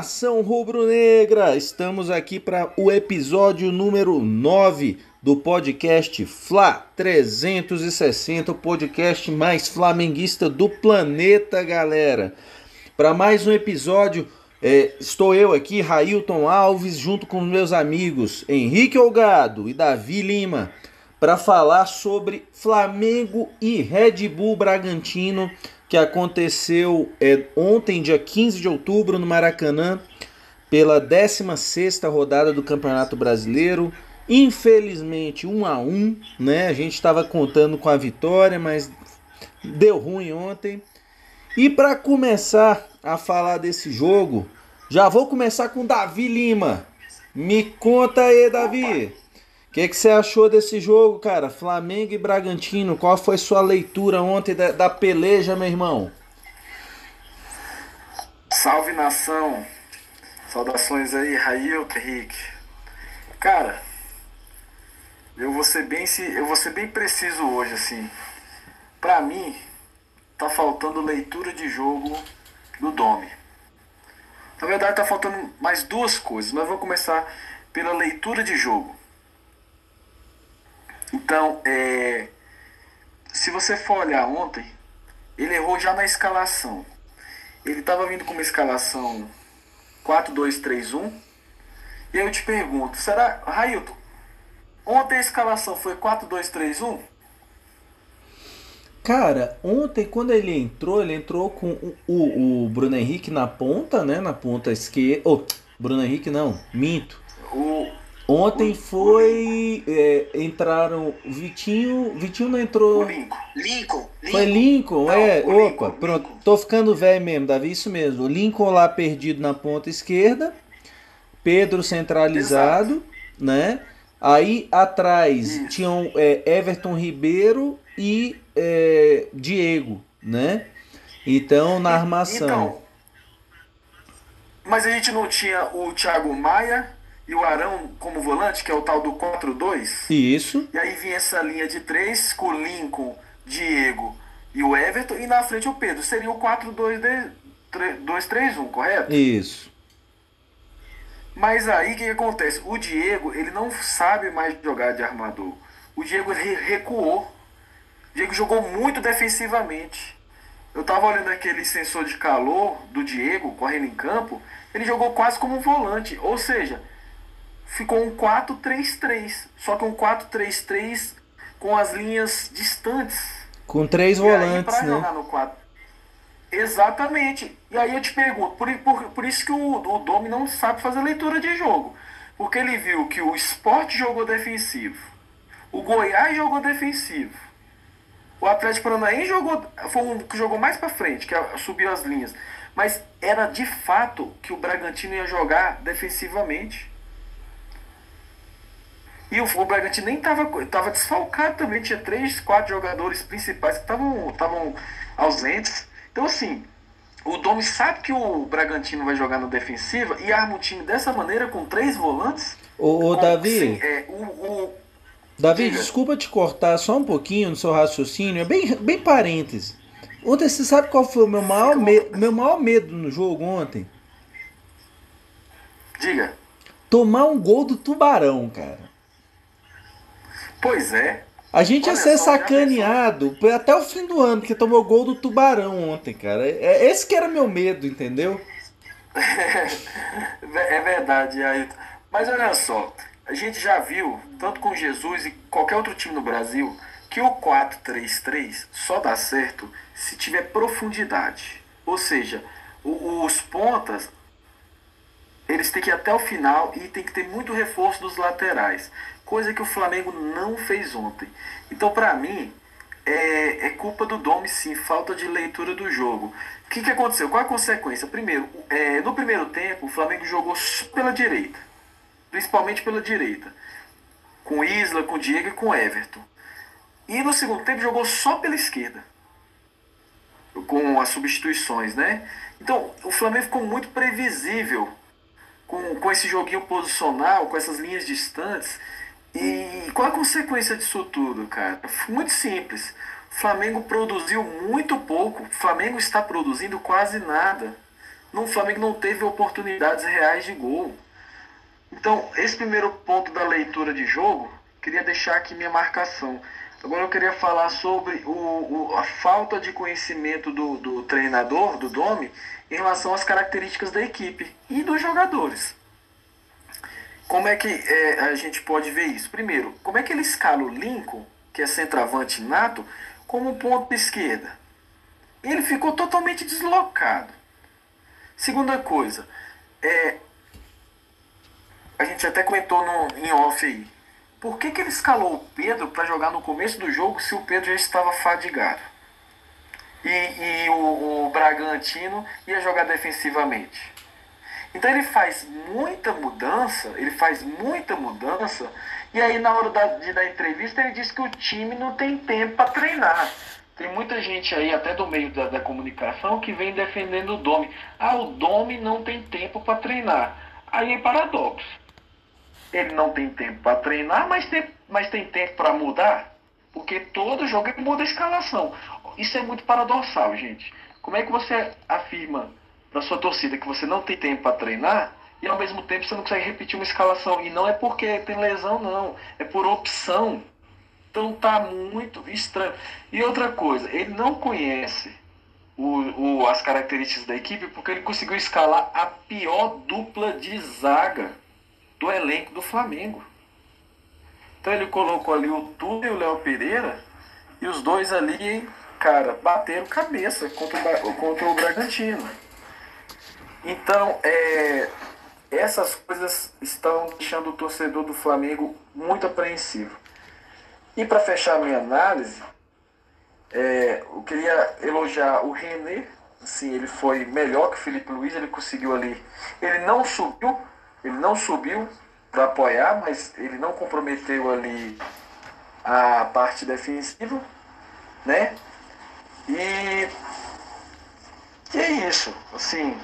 Nação rubro-negra! Estamos aqui para o episódio número 9 do podcast Fla 360, o podcast mais flamenguista do planeta, galera. Para mais um episódio, é, estou eu aqui, Railton Alves, junto com meus amigos Henrique Olgado e Davi Lima, para falar sobre Flamengo e Red Bull Bragantino que aconteceu é, ontem, dia 15 de outubro, no Maracanã, pela 16 rodada do Campeonato Brasileiro. Infelizmente, 1 a 1 né? A gente estava contando com a vitória, mas deu ruim ontem. E para começar a falar desse jogo, já vou começar com Davi Lima. Me conta aí, Davi. O que, você achou desse jogo, cara? Flamengo e Bragantino. Qual foi sua leitura ontem da, da peleja, meu irmão? Salve nação! Saudações aí, Rail, Henrique. Cara, eu vou ser bem, eu vou ser bem preciso hoje, assim. Pra mim, tá faltando leitura de jogo do Domi. Na verdade, tá faltando mais duas coisas, mas vou começar pela leitura de jogo. Então, é, se você for olhar ontem, ele errou já na escalação. Ele estava vindo com uma escalação 4-2-3-1. E eu te pergunto, será, Railton, ontem a escalação foi 4-2-3-1? Cara, ontem quando ele entrou, ele entrou com o, o, o Bruno Henrique na ponta, né? Na ponta esquerda. Oh, Bruno Henrique não, minto. O, Ontem foi. É, entraram. Vitinho. Vitinho não entrou. O Lincoln. Lincoln. Foi Lincoln, Não, é. Opa, Lincoln, pronto. Lincoln. Tô ficando velho mesmo, Davi, isso mesmo. Lincoln lá perdido na ponta esquerda. Pedro centralizado, né? Aí atrás Isso. tinham é, Everton Ribeiro e é, Diego, né? Então na armação. Então, mas a gente não tinha o Thiago Maia e o Arão como volante, que é o tal do 4-2? Isso. E aí vinha essa linha de três com o Lincoln, Diego e o Everton, e na frente o Pedro. Seria o 4-2-3-1, correto? Isso. Mas aí o que, que acontece? O Diego, ele não sabe mais jogar de armador. O Diego recuou. O Diego jogou muito defensivamente. Eu tava olhando aquele sensor de calor do Diego correndo em campo. Ele jogou quase como um volante. Ou seja, ficou um 4-3-3. Só que um 4-3-3 com as linhas distantes. Com três E aí, volantes, pra né? jogar no 4. Exatamente. E aí eu te pergunto, por, por, por isso que o, o Domi não sabe fazer leitura de jogo. Porque ele viu que o Sport jogou defensivo. O Goiás jogou defensivo. O Atlético Paranaense jogou, foi um que jogou mais pra frente, que é- subiu as linhas. Mas era de fato que o Bragantino ia jogar defensivamente. E o, o Bragantino nem estava tava desfalcado também, tinha três, quatro jogadores principais que estavam ausentes. Então, assim, o Domi sabe que o Bragantino vai jogar na defensiva e arma o time dessa maneira com três volantes. Ô, ô com- Davi, sim, é, o, o, Davi, Diga. desculpa te cortar só um pouquinho no seu raciocínio, é bem, bem parêntese. Ontem você sabe qual foi o meu maior, me- meu maior medo no jogo ontem? diga. Tomar um gol do Tubarão, cara. Pois é. A gente ia Olha ser só, sacaneado até o fim do ano, porque tomou gol do Tubarão ontem, cara. É, esse que era meu medo, entendeu? É verdade, Ailton. Mas olha só, a gente já viu, tanto com Jesus e qualquer outro time no Brasil, que o 4-3-3 só dá certo se tiver profundidade. Ou seja, os pontas, eles têm que ir até o final e tem que ter muito reforço dos laterais. Coisa que o Flamengo não fez ontem. Então, pra mim, é, é culpa do Domi, sim, falta de leitura do jogo. O que, que aconteceu? Qual a consequência? Primeiro, é, no primeiro tempo, o Flamengo jogou pela direita. Principalmente pela direita. Com Isla, com Diego e com Everton. E no segundo tempo jogou só pela esquerda. Com as substituições, né? Então, o Flamengo ficou muito previsível com, com esse joguinho posicional, com essas linhas distantes. E qual a consequência disso tudo, cara? Muito simples. O Flamengo produziu muito pouco. O Flamengo está produzindo quase nada. o Flamengo não teve oportunidades reais de gol. Então, esse primeiro ponto da leitura de jogo, queria deixar aqui minha marcação. Agora eu queria falar sobre o, o, a falta de conhecimento do, do treinador, do Domi, em relação às características da equipe e dos jogadores. Como é que é, a gente pode ver isso? Primeiro, como é que ele escala o Lincoln, que é centroavante nato, como ponto esquerda? Ele ficou totalmente deslocado. Segunda coisa, é, a gente até comentou no, em off aí. Por que, que ele escalou o Pedro para jogar no começo do jogo se o Pedro já estava fadigado? E, e o, o Bragantino ia jogar defensivamente. Então ele faz muita mudança, ele faz muita mudança, e aí na hora da, de dar entrevista ele diz que o time não tem tempo para treinar. Tem muita gente aí, até do meio da, da comunicação, que vem defendendo o Domi. Ah, o Domi não tem tempo para treinar. Aí é paradoxo ele não tem tempo para treinar, mas tem, mas tem tempo para mudar, porque todo jogo ele muda a escalação. Isso é muito paradoxal, gente. Como é que você afirma para sua torcida que você não tem tempo para treinar e ao mesmo tempo você não consegue repetir uma escalação? E não é porque tem lesão, não, é por opção. Então tá muito estranho. E outra coisa, ele não conhece o, o, as características da equipe porque ele conseguiu escalar a pior dupla de zaga do elenco do Flamengo. Então ele colocou ali o Túlio e o Léo Pereira e os dois ali, cara, bateram cabeça contra o, contra o Bragantino. Então, é, essas coisas estão deixando o torcedor do Flamengo muito apreensivo. E para fechar minha análise, é, eu queria elogiar o René. Sim, ele foi melhor que o Felipe Luiz, ele conseguiu ali. Ele não subiu ele não subiu para apoiar, mas ele não comprometeu ali a parte defensiva, né? E, e é isso, assim,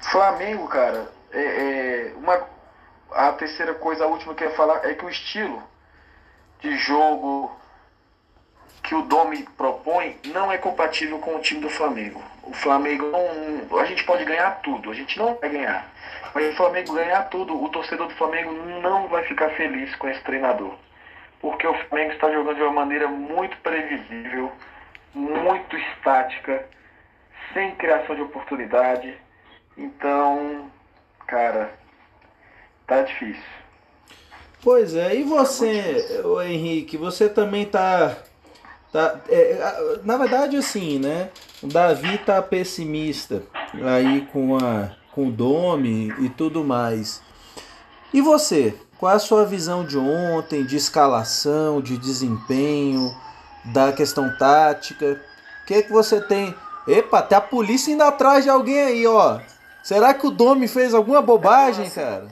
Flamengo, cara, é, é, uma, a terceira coisa, a última que eu ia falar é que o estilo de jogo que o Domi propõe não é compatível com o time do Flamengo. O Flamengo não. A gente pode ganhar tudo, a gente não vai ganhar. Mas o Flamengo ganhar tudo, o torcedor do Flamengo não vai ficar feliz com esse treinador. Porque o Flamengo está jogando de uma maneira muito previsível, muito estática, sem criação de oportunidade. Então, cara, tá difícil. Pois é, e você, tá Henrique, você também tá. tá é, na verdade, assim, né? O Davi tá pessimista aí com a com o Domi e tudo mais. E você? Qual é a sua visão de ontem, de escalação, de desempenho, da questão tática? O que, é que você tem? Epa, tem a polícia indo atrás de alguém aí, ó. Será que o Domi fez alguma bobagem, cara?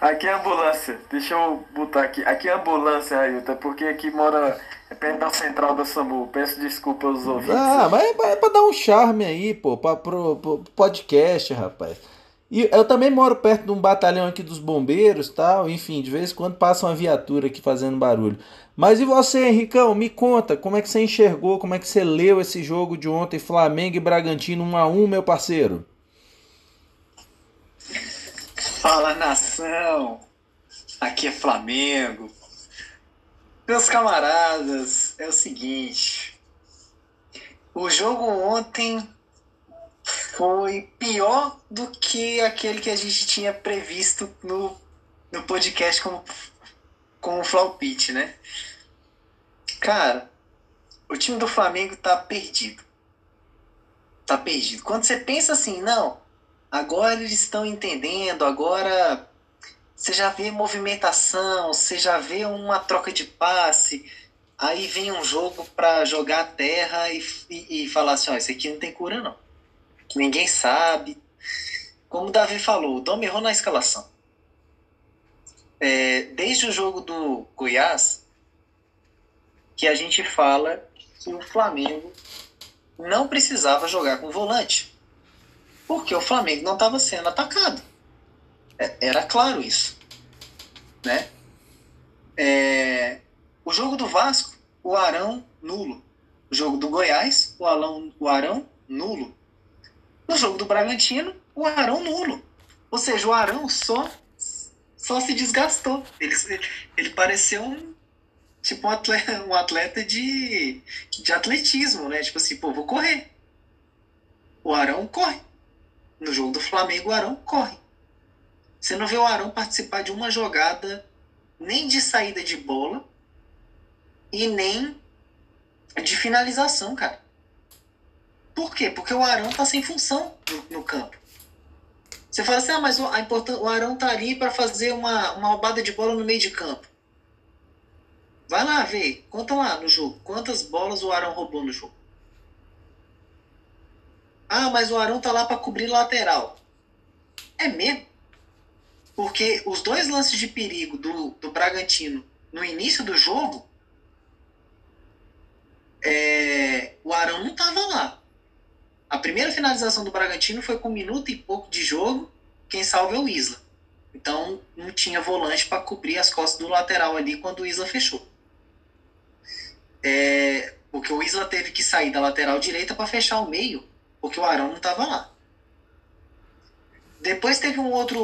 Aqui é ambulância. Deixa eu botar aqui. Aqui é ambulância, Ailton, porque aqui mora é perto da central da SAMU. Peço desculpa aos ouvintes. Ah, mas é pra dar um charme aí, pô, pra, pro, pro podcast, rapaz. E eu também moro perto de um batalhão aqui dos bombeiros tal. Enfim, de vez em quando passa uma viatura aqui fazendo barulho. Mas e você, Henricão? Me conta, como é que você enxergou, como é que você leu esse jogo de ontem, Flamengo e Bragantino 1 a 1 meu parceiro? Fala nação! Aqui é Flamengo, meus camaradas, é o seguinte. O jogo ontem foi pior do que aquele que a gente tinha previsto no, no podcast com, com o Flaupit, né? Cara, o time do Flamengo tá perdido. Tá perdido. Quando você pensa assim, não, agora eles estão entendendo, agora você já vê movimentação, você já vê uma troca de passe, aí vem um jogo para jogar a terra e, e, e falar assim, ó, esse aqui não tem cura não. Ninguém sabe. Como o Davi falou, o Dom errou na escalação. É, desde o jogo do Goiás, que a gente fala que o Flamengo não precisava jogar com volante. Porque o Flamengo não estava sendo atacado. É, era claro isso. Né? É, o jogo do Vasco, o Arão nulo. O jogo do Goiás, o, Alão, o Arão nulo. No jogo do Bragantino, o Arão nulo. Ou seja, o Arão só, só se desgastou. Ele, ele pareceu um, tipo um atleta, um atleta de, de atletismo, né? Tipo assim, pô, vou correr. O Arão corre. No jogo do Flamengo, o Arão corre. Você não vê o Arão participar de uma jogada nem de saída de bola e nem de finalização, cara. Por quê? Porque o Arão tá sem função no, no campo. Você fala assim, ah, mas o, a o Arão tá ali para fazer uma, uma roubada de bola no meio de campo. Vai lá ver, conta lá no jogo, quantas bolas o Arão roubou no jogo. Ah, mas o Arão tá lá para cobrir lateral. É mesmo? Porque os dois lances de perigo do, do Bragantino no início do jogo, é, o Arão não tava lá. A primeira finalização do Bragantino foi com um minuto e pouco de jogo. Quem salva é o Isla. Então não tinha volante para cobrir as costas do lateral ali quando o Isla fechou. É, porque o Isla teve que sair da lateral direita para fechar o meio, porque o Arão não estava lá. Depois teve um outro,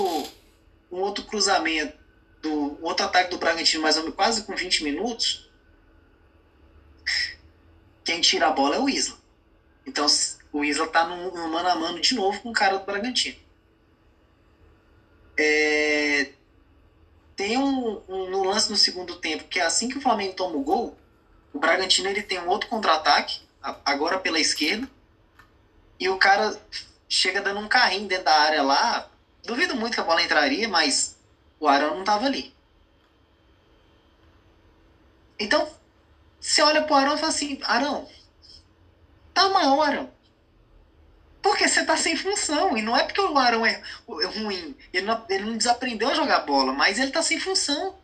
um outro cruzamento, do, um outro ataque do Bragantino, mais ou menos quase com 20 minutos. Quem tira a bola é o Isla. Então o Isla tá no, no mano a mano de novo com o cara do Bragantino. É, tem um, um, no lance no segundo tempo que é assim que o Flamengo toma o gol, o Bragantino ele tem um outro contra-ataque, agora pela esquerda, e o cara chega dando um carrinho dentro da área lá. Duvido muito que a bola entraria, mas o Arão não tava ali. Então, você olha pro Arão e fala assim, Arão, tá mal, Arão. Porque você tá sem função. E não é porque o Arão é, é ruim. Ele não, ele não desaprendeu a jogar bola, mas ele tá sem função.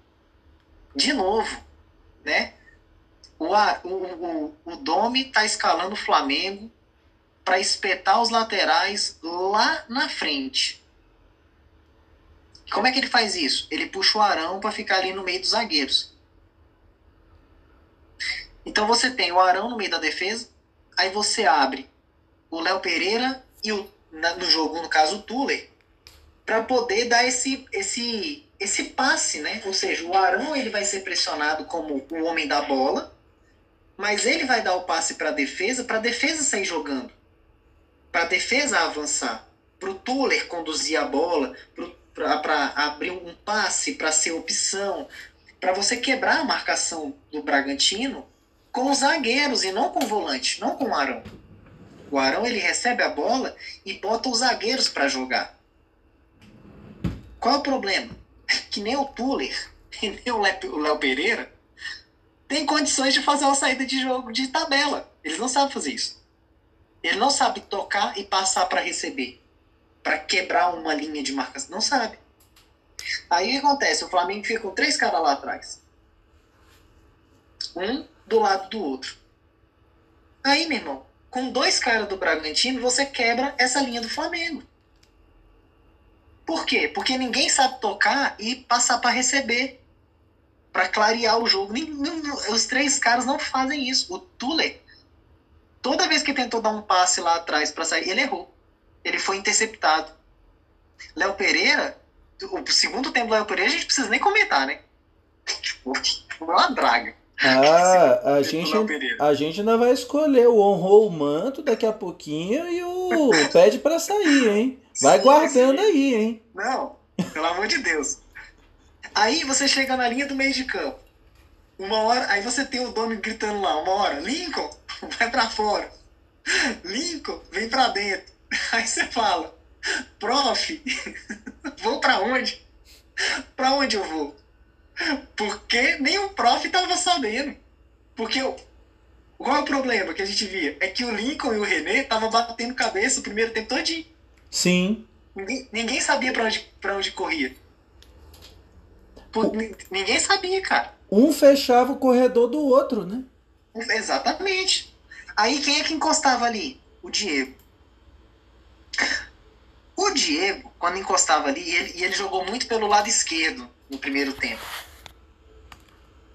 De novo, né? O, o, o, o Domi tá escalando o Flamengo para espetar os laterais lá na frente. Como é que ele faz isso? Ele puxa o Arão para ficar ali no meio dos zagueiros. Então você tem o Arão no meio da defesa, aí você abre o Léo Pereira e o, na, no jogo, no caso, o Tuller, para poder dar esse, esse, esse passe, né? Ou seja, o Arão ele vai ser pressionado como o homem da bola, mas ele vai dar o passe para a defesa, para a defesa sair jogando, para a defesa avançar, para o Tuller conduzir a bola, para abrir um passe, para ser opção, para você quebrar a marcação do Bragantino com os zagueiros e não com o volante, não com o Arão. O Arão ele recebe a bola e bota os zagueiros para jogar. Qual é o problema? Que nem o Tuller nem o Léo Pereira tem condições de fazer uma saída de jogo de tabela. Eles não sabem fazer isso. Ele não sabe tocar e passar para receber, para quebrar uma linha de marcação. Não sabe. Aí o que acontece? O Flamengo fica com três caras lá atrás. Um do lado do outro. Aí, meu irmão, com dois caras do Bragantino, você quebra essa linha do Flamengo. Por quê? Porque ninguém sabe tocar e passar para receber. Para clarear o jogo. Os três caras não fazem isso. O Tule, toda vez que tentou dar um passe lá atrás para sair, ele errou. Ele foi interceptado. Léo Pereira, o segundo tempo do Léo Pereira, a gente precisa nem comentar, né? Tipo, uma draga. Ah, a gente, a gente ainda vai escolher o honrou o manto daqui a pouquinho e o pede para sair, hein? Vai sim, guardando sim. aí, hein? Não, pelo amor de Deus. Aí você chega na linha do meio de campo. Uma hora, aí você tem o Domi gritando lá, uma hora, Lincoln, vai para fora. Lincoln, vem para dentro. Aí você fala, prof, vou para onde? Para onde eu vou? Porque nem o prof tava sabendo. Porque qual é o problema que a gente via? É que o Lincoln e o René estavam batendo cabeça o primeiro tempo todinho. Sim. Ninguém, ninguém sabia para onde, pra onde corria. Por. Ninguém sabia, cara. Um fechava o corredor do outro, né? Exatamente. Aí quem é que encostava ali? O Diego. O Diego, quando encostava ali, ele, e ele jogou muito pelo lado esquerdo no primeiro tempo.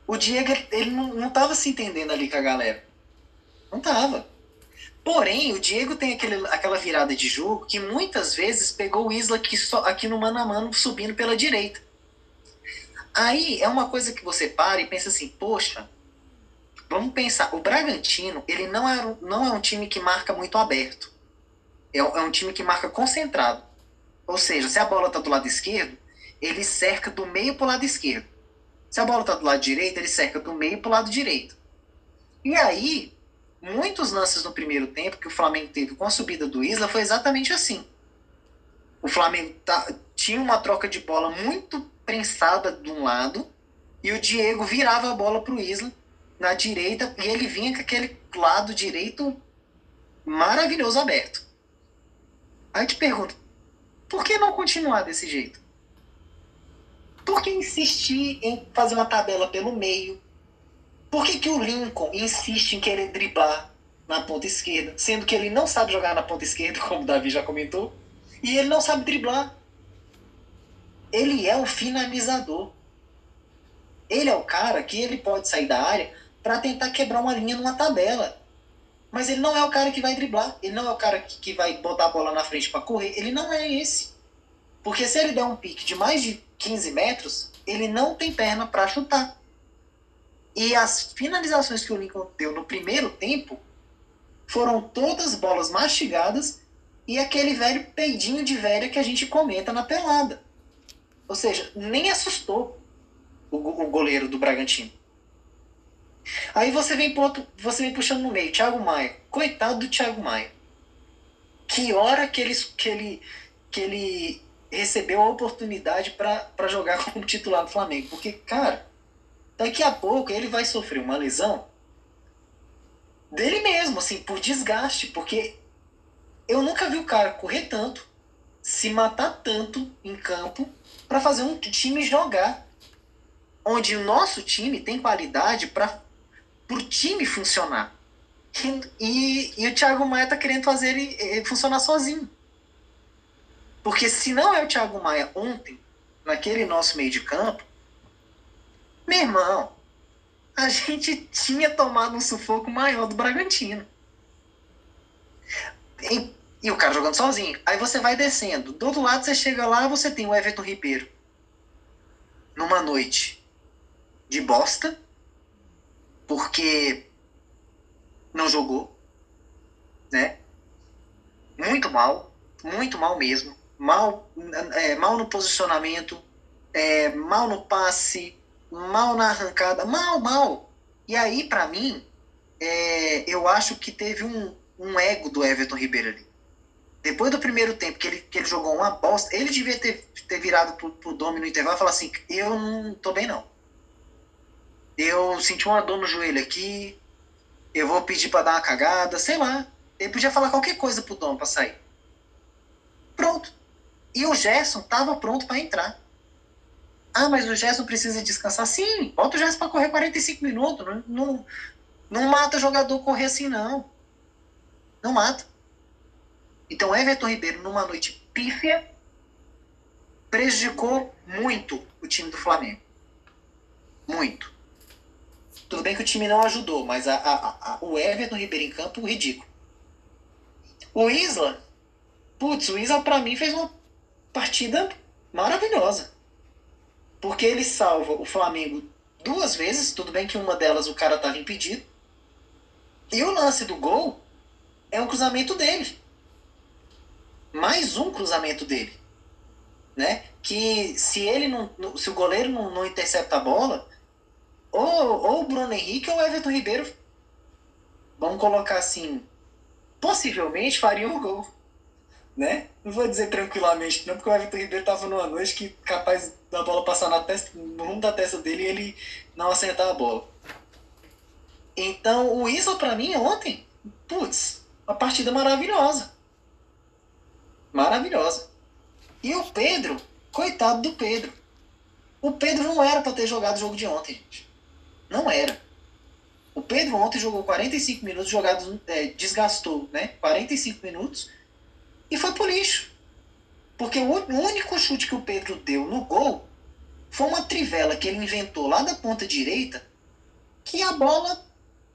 O Diego, ele não, não tava se entendendo ali com a galera. Não tava. Porém, o Diego tem aquele, aquela virada de jogo que muitas vezes pegou o Isla aqui, só, aqui no mano a mano subindo pela direita. Aí é uma coisa que você para e pensa assim, poxa, vamos pensar, o Bragantino, ele não é, não é um time que marca muito aberto. É, é um time que marca concentrado. Ou seja, se a bola está do lado esquerdo, ele cerca do meio para o lado esquerdo. Se a bola está do lado direito, ele cerca do meio para o lado direito. E aí, muitos lances no primeiro tempo que o Flamengo teve com a subida do Isla foi exatamente assim. O Flamengo tá, tinha uma troca de bola muito prensada de um lado e o Diego virava a bola para o Isla na direita e ele vinha com aquele lado direito maravilhoso aberto. Aí eu te pergunto, por que não continuar desse jeito? Por que insistir em fazer uma tabela pelo meio? Por que, que o Lincoln insiste em querer driblar na ponta esquerda, sendo que ele não sabe jogar na ponta esquerda, como o Davi já comentou, e ele não sabe driblar? Ele é o finalizador. Ele é o cara que ele pode sair da área para tentar quebrar uma linha numa tabela. Mas ele não é o cara que vai driblar. Ele não é o cara que, vai botar a bola na frente para correr. Ele não é esse. Porque se ele der um pique de mais de 15 metros, ele não tem perna para chutar. E as finalizações que o Lincoln deu no primeiro tempo foram todas bolas mastigadas e aquele velho peidinho de velha que a gente comenta na pelada. Ou seja, nem assustou o, goleiro do Bragantino. Aí você vem, pro você vem puxando no meio, Thiago Maia. Coitado do Thiago Maia. Que hora que ele, que ele, que ele recebeu a oportunidade para jogar como titular do Flamengo. Porque, cara, daqui a pouco ele vai sofrer uma lesão dele mesmo, assim, por desgaste. Porque eu nunca vi o cara correr tanto, se matar tanto em campo para fazer um time jogar. Onde o nosso time tem qualidade para o time funcionar. E, e, o Thiago Maia tá querendo fazer ele, ele funcionar sozinho. Porque se não é o Thiago Maia ontem, naquele nosso meio de campo, meu irmão, a gente tinha tomado um sufoco maior do Bragantino. E, e, o cara jogando sozinho. Aí você vai descendo. Do outro lado você chega lá, você tem o Everton Ribeiro. Numa noite de bosta, porque não jogou, né? Muito mal, muito mal mesmo. Mal, é, mal no posicionamento, é, mal no passe, mal na arrancada, mal, mal. E aí, para mim, é, eu acho que teve um, um ego do Everton Ribeiro ali. Depois do primeiro tempo que ele, que ele jogou uma bosta, ele devia ter, ter virado pro, pro Domi no intervalo e falar assim: Eu não tô bem, não. Eu senti uma dor no joelho aqui, eu vou pedir para dar uma cagada, sei lá. Ele podia falar qualquer coisa pro Dom para sair. Pronto. E o Gerson tava pronto para entrar. Ah, mas o Gerson precisa descansar. Sim, bota o Gerson para correr 45 minutos. Não, não, não mata o jogador correr assim, não. Não mata. Então, Everton Ribeiro, numa noite pífia, prejudicou muito o time do Flamengo. Muito. Tudo bem que o time não ajudou, mas a, a, a, o Everton Ribeiro em campo, ridículo. O Isla, putz, o Isla para mim fez uma partida maravilhosa. Porque ele salva o Flamengo duas vezes, tudo bem que uma delas o cara estava impedido. E o lance do gol é um cruzamento dele. Mais um cruzamento dele. Né? Que se ele não. Se o goleiro não, não intercepta a bola, ou, ou o Bruno Henrique ou o Everton Ribeiro, vamos colocar assim, possivelmente fariam um gol. Né? Não vou dizer tranquilamente, não, porque o Everton Ribeiro estava numa noite que capaz da bola passar na testa, no rumo da testa dele e ele não acertar a bola. Então, o Isla, para mim, ontem, putz, uma partida maravilhosa. Maravilhosa. E o Pedro, coitado do Pedro. O Pedro não era para ter jogado o jogo de ontem, gente. Não era. O Pedro ontem jogou 45 minutos, jogado, é, desgastou né? 45 minutos e foi pro lixo. Porque o único chute que o Pedro deu no gol foi uma trivela que ele inventou lá da ponta direita, que a bola,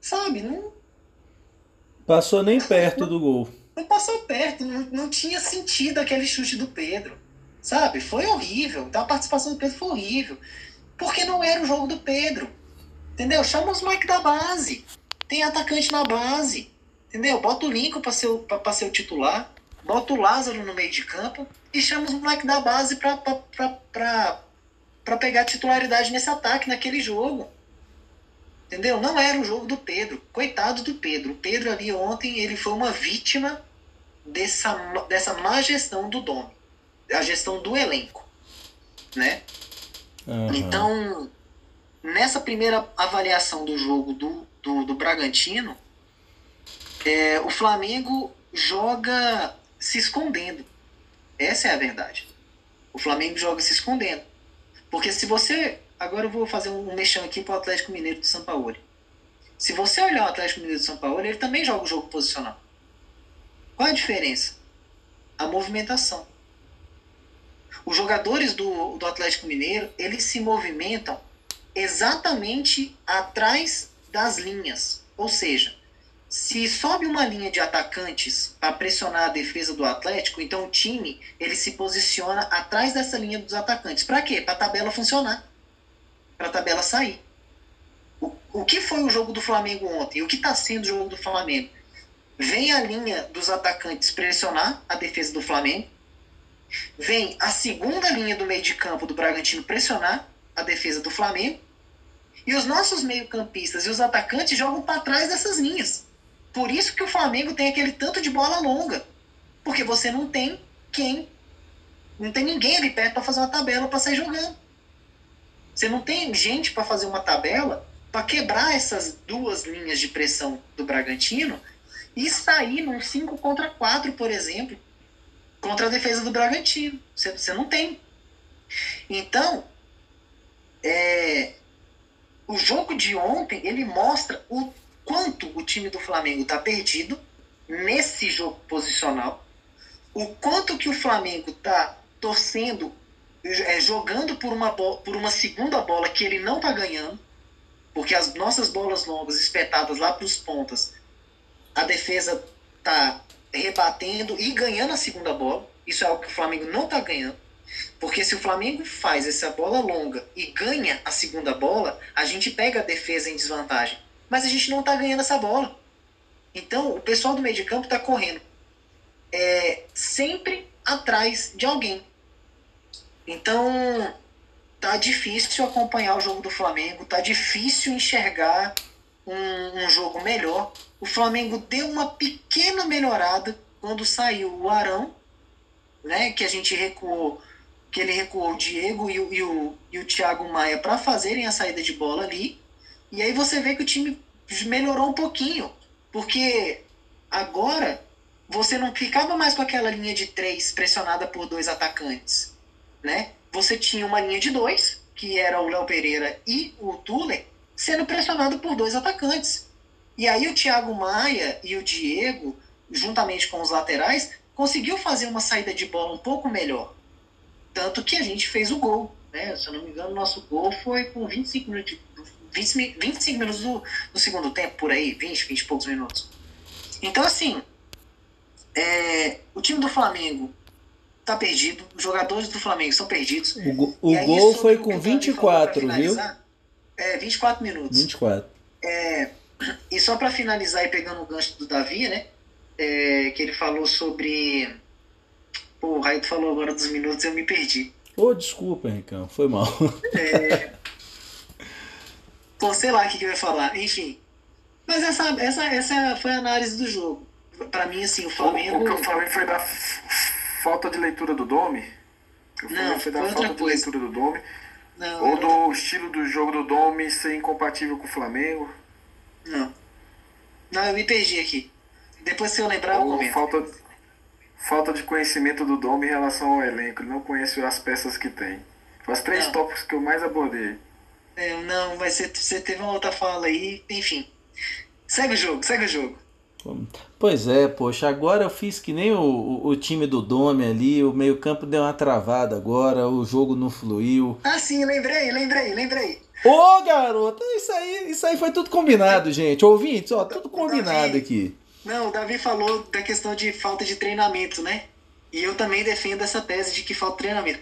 sabe, não, Passou nem perto do gol. Não passou perto, não, não tinha sentido aquele chute do Pedro. Sabe? Foi horrível. Então a participação do Pedro foi horrível. Porque não era o jogo do Pedro. Entendeu? Chama os moleques da base. Tem atacante na base. Entendeu? Bota o Lincoln para ser, pra, pra ser o titular. Bota o Lázaro no meio de campo. E chama os moleques da base pra pegar titularidade nesse ataque, naquele jogo. Entendeu? Não era o jogo do Pedro. Coitado do Pedro. O Pedro ali ontem, ele foi uma vítima dessa, dessa má gestão do Domi. A gestão do elenco. Né? Uhum. Então, nessa primeira avaliação do jogo do, do, do Bragantino, é, o Flamengo joga se escondendo. Essa é a verdade. O Flamengo joga se escondendo. Porque se você agora eu vou fazer um mexão aqui para o Atlético Mineiro do São Paulo. Se você olhar o Atlético Mineiro do São Paulo, ele também joga o jogo posicional. Qual a diferença? A movimentação. Os jogadores do, do Atlético Mineiro, eles se movimentam exatamente atrás das linhas. Ou seja, se sobe uma linha de atacantes para pressionar a defesa do Atlético, então o time ele se posiciona atrás dessa linha dos atacantes. Para quê? Para a tabela funcionar para a tabela sair. O, o que foi o jogo do Flamengo ontem? O que está sendo o jogo do Flamengo? Vem a linha dos atacantes pressionar a defesa do Flamengo. Vem a segunda linha do meio de campo do Bragantino pressionar a defesa do Flamengo. E os nossos meio-campistas e os atacantes jogam para trás dessas linhas. Por isso que o Flamengo tem aquele tanto de bola longa. Porque você não tem quem. Não tem ninguém ali perto para fazer uma tabela para sair jogando. Você não tem gente para fazer uma tabela para quebrar essas duas linhas de pressão do Bragantino e sair num 5 contra 4, por exemplo, contra a defesa do Bragantino. Você, você não tem. Então, é, o jogo de ontem ele mostra o quanto o time do Flamengo está perdido nesse jogo posicional, o quanto que o Flamengo está torcendo é, jogando por uma, por uma segunda bola que ele não está ganhando, porque as nossas bolas longas espetadas lá para os pontas, a defesa está rebatendo e ganhando a segunda bola. Isso é algo que o Flamengo não está ganhando. Porque se o Flamengo faz essa bola longa e ganha a segunda bola, a gente pega a defesa em desvantagem. Mas a gente não está ganhando essa bola. Então o pessoal do meio de campo está correndo é, sempre atrás de alguém. Então, tá difícil acompanhar o jogo do Flamengo, tá difícil enxergar um, um jogo melhor. O Flamengo deu uma pequena melhorada quando saiu o Arão, né, que a gente recuou, que ele recuou o Diego e o, e o, e o Thiago Maia para fazerem a saída de bola ali. E aí você vê que o time melhorou um pouquinho, porque agora você não ficava mais com aquela linha de três pressionada por dois atacantes né? Você tinha uma linha de dois, que era o Léo Pereira e o Tuller, sendo pressionado por dois atacantes. E aí o Thiago Maia e o Diego, juntamente com os laterais, conseguiu fazer uma saída de bola um pouco melhor. Tanto que a gente fez o gol. Né? Se eu não me engano, nosso gol foi com 25 minutos, 20, 25 minutos do, do segundo tempo, por aí, 20, 20 e poucos minutos. Então, assim, é, o time do Flamengo tá perdido. Os jogadores do Flamengo são perdidos. O, go, o aí, gol foi com 24, viu? É, 24 minutos. 24. É, e só para finalizar e pegando o gancho do Davi, né? É, que ele falou sobre. Pô, o Raito falou agora dos minutos eu me perdi. Ô, oh, desculpa, Henricão, foi mal. É... Pô, sei lá o que, que eu ia falar. Enfim. Mas essa, essa, essa foi a análise do jogo. Para mim, assim, o Flamengo. O, que o Flamengo foi da falta de leitura do Dome? não, foi da falta de leitura do Dome? Não, ou do estilo do jogo do Dome ser incompatível com o Flamengo? Não. Não, eu me perdi aqui. Depois se eu lembrar, ou eu comento. Falta, falta de conhecimento do Dome em relação ao elenco. Ele não conhece as peças que tem. Foi as três não. tópicos que eu mais abordei. É, não, vai ser. Você teve uma outra fala aí, enfim. Segue o jogo, segue o jogo. Pois é, poxa, agora eu fiz que nem o, o, time do Dome ali, o meio-campo deu uma travada agora, o jogo não fluiu. Ah, sim, lembrei, lembrei, lembrei. Ô, garoto, isso aí, isso aí foi tudo combinado, gente. Ouvintes, ó, tudo combinado aqui. Não, o Davi falou da questão de falta de treinamento, né? E eu também defendo essa tese de que falta treinamento.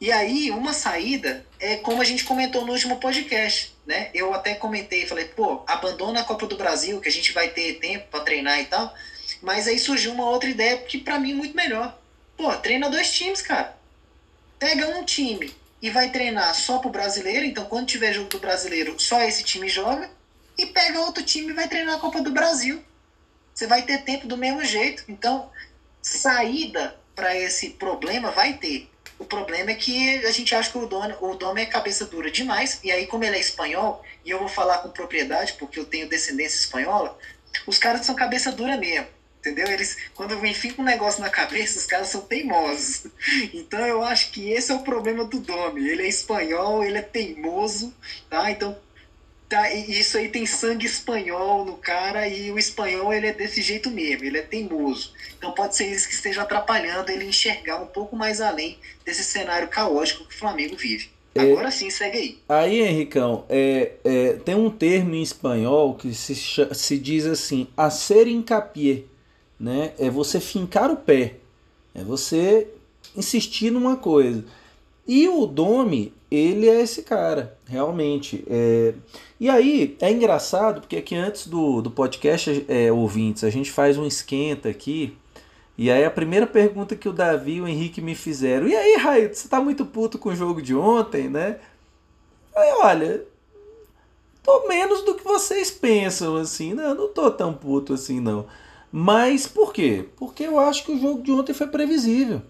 E aí, uma saída é como a gente comentou no último podcast, né? Eu até comentei, falei, pô, abandona a Copa do Brasil, que a gente vai ter tempo para treinar e tal. Mas aí surgiu uma outra ideia que para mim é muito melhor. Pô, treina dois times, cara. Pega um time e vai treinar só pro brasileiro, então quando tiver jogo do brasileiro, só esse time joga. E pega outro time e vai treinar a Copa do Brasil. Você vai ter tempo do mesmo jeito. Então, saída para esse problema vai ter. O problema é que a gente acha que o dono, o dono é cabeça dura demais, e aí, como ele é espanhol, e eu vou falar com propriedade, porque eu tenho descendência espanhola, os caras são cabeça dura mesmo. Entendeu? Eles, quando vem fica um negócio na cabeça, os caras são teimosos. Então eu acho que esse é o problema do Domi. Ele é espanhol, ele é teimoso, tá? Então tá, isso aí tem sangue espanhol no cara e o espanhol ele é desse jeito mesmo, ele é teimoso. Então pode ser isso que esteja atrapalhando ele enxergar um pouco mais além desse cenário caótico que o Flamengo vive. É, Agora sim, segue aí. Aí, Henricão, é, é, tem um termo em espanhol que se, se diz assim, a ser incapié, né? É você fincar o pé, é você insistir numa coisa. E o Domi, ele é esse cara, realmente. É... E aí, é engraçado, porque aqui antes do, do podcast, é, ouvintes, a gente faz um esquenta aqui. E aí a primeira pergunta que o Davi e o Henrique me fizeram, e aí, Raio, você tá muito puto com o jogo de ontem, né? Aí, olha, tô menos do que vocês pensam, assim, não, não tô tão puto assim, não. Mas por quê? Porque eu acho que o jogo de ontem foi previsível.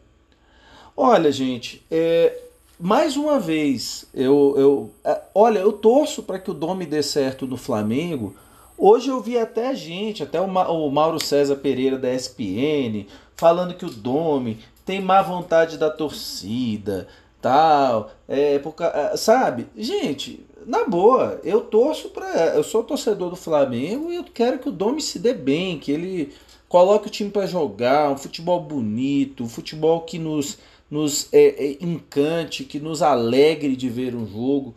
Olha, gente, é, mais uma vez, eu, eu é, olha, eu torço para que o Dome dê certo no Flamengo. Hoje eu vi até gente, até o, Ma, o Mauro César Pereira da ESPN, falando que o Dome tem má vontade da torcida, tal, é, por, é, sabe? Gente, na boa, eu torço para, eu sou torcedor do Flamengo e eu quero que o Dome se dê bem, que ele coloque o time para jogar, um futebol bonito, um futebol que nos nos é, é, encante, que nos alegre de ver um jogo.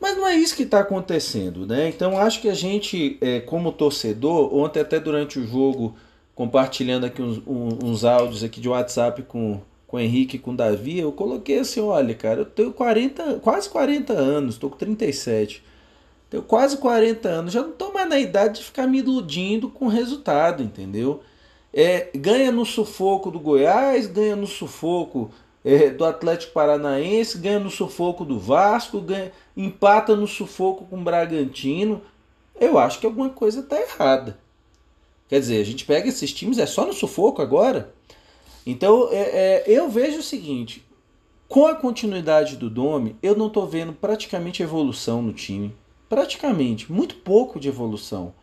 Mas não é isso que está acontecendo, né? Então acho que a gente, é, como torcedor, ontem até durante o jogo, compartilhando aqui uns, uns áudios aqui de WhatsApp com, com o Henrique e com o Davi, eu coloquei assim, olha, cara, eu tenho 40, quase 40 anos, estou com 37. Tenho quase 40 anos, já não estou mais na idade de ficar me iludindo com o resultado, entendeu? É, ganha no sufoco do Goiás, ganha no sufoco é, do Atlético Paranaense, ganha no sufoco do Vasco, ganha, empata no sufoco com o Bragantino. Eu acho que alguma coisa está errada. Quer dizer, a gente pega esses times, é só no sufoco agora. Então é, é, eu vejo o seguinte: com a continuidade do Dome, eu não estou vendo praticamente evolução no time. Praticamente, muito pouco de evolução.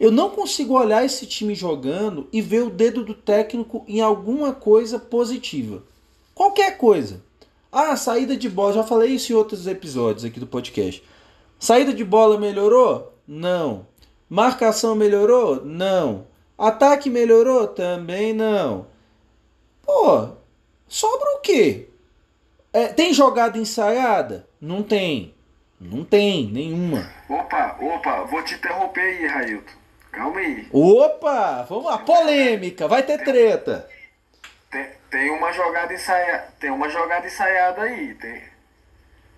Eu não consigo olhar esse time jogando e ver o dedo do técnico em alguma coisa positiva. Qualquer coisa. Ah, saída de bola, já falei isso em outros episódios aqui do podcast. Saída de bola melhorou? Não. Marcação melhorou? Não. Ataque melhorou? Também não. Pô, sobra o quê? É, tem jogada ensaiada? Não tem. Não tem, nenhuma. Opa, opa, vou te interromper aí, Railton. Calma aí. Opa! Vamos lá, polêmica, vai ter treta. Tem, tem uma jogada ensaiada. Tem uma jogada ensaiada aí. Tem.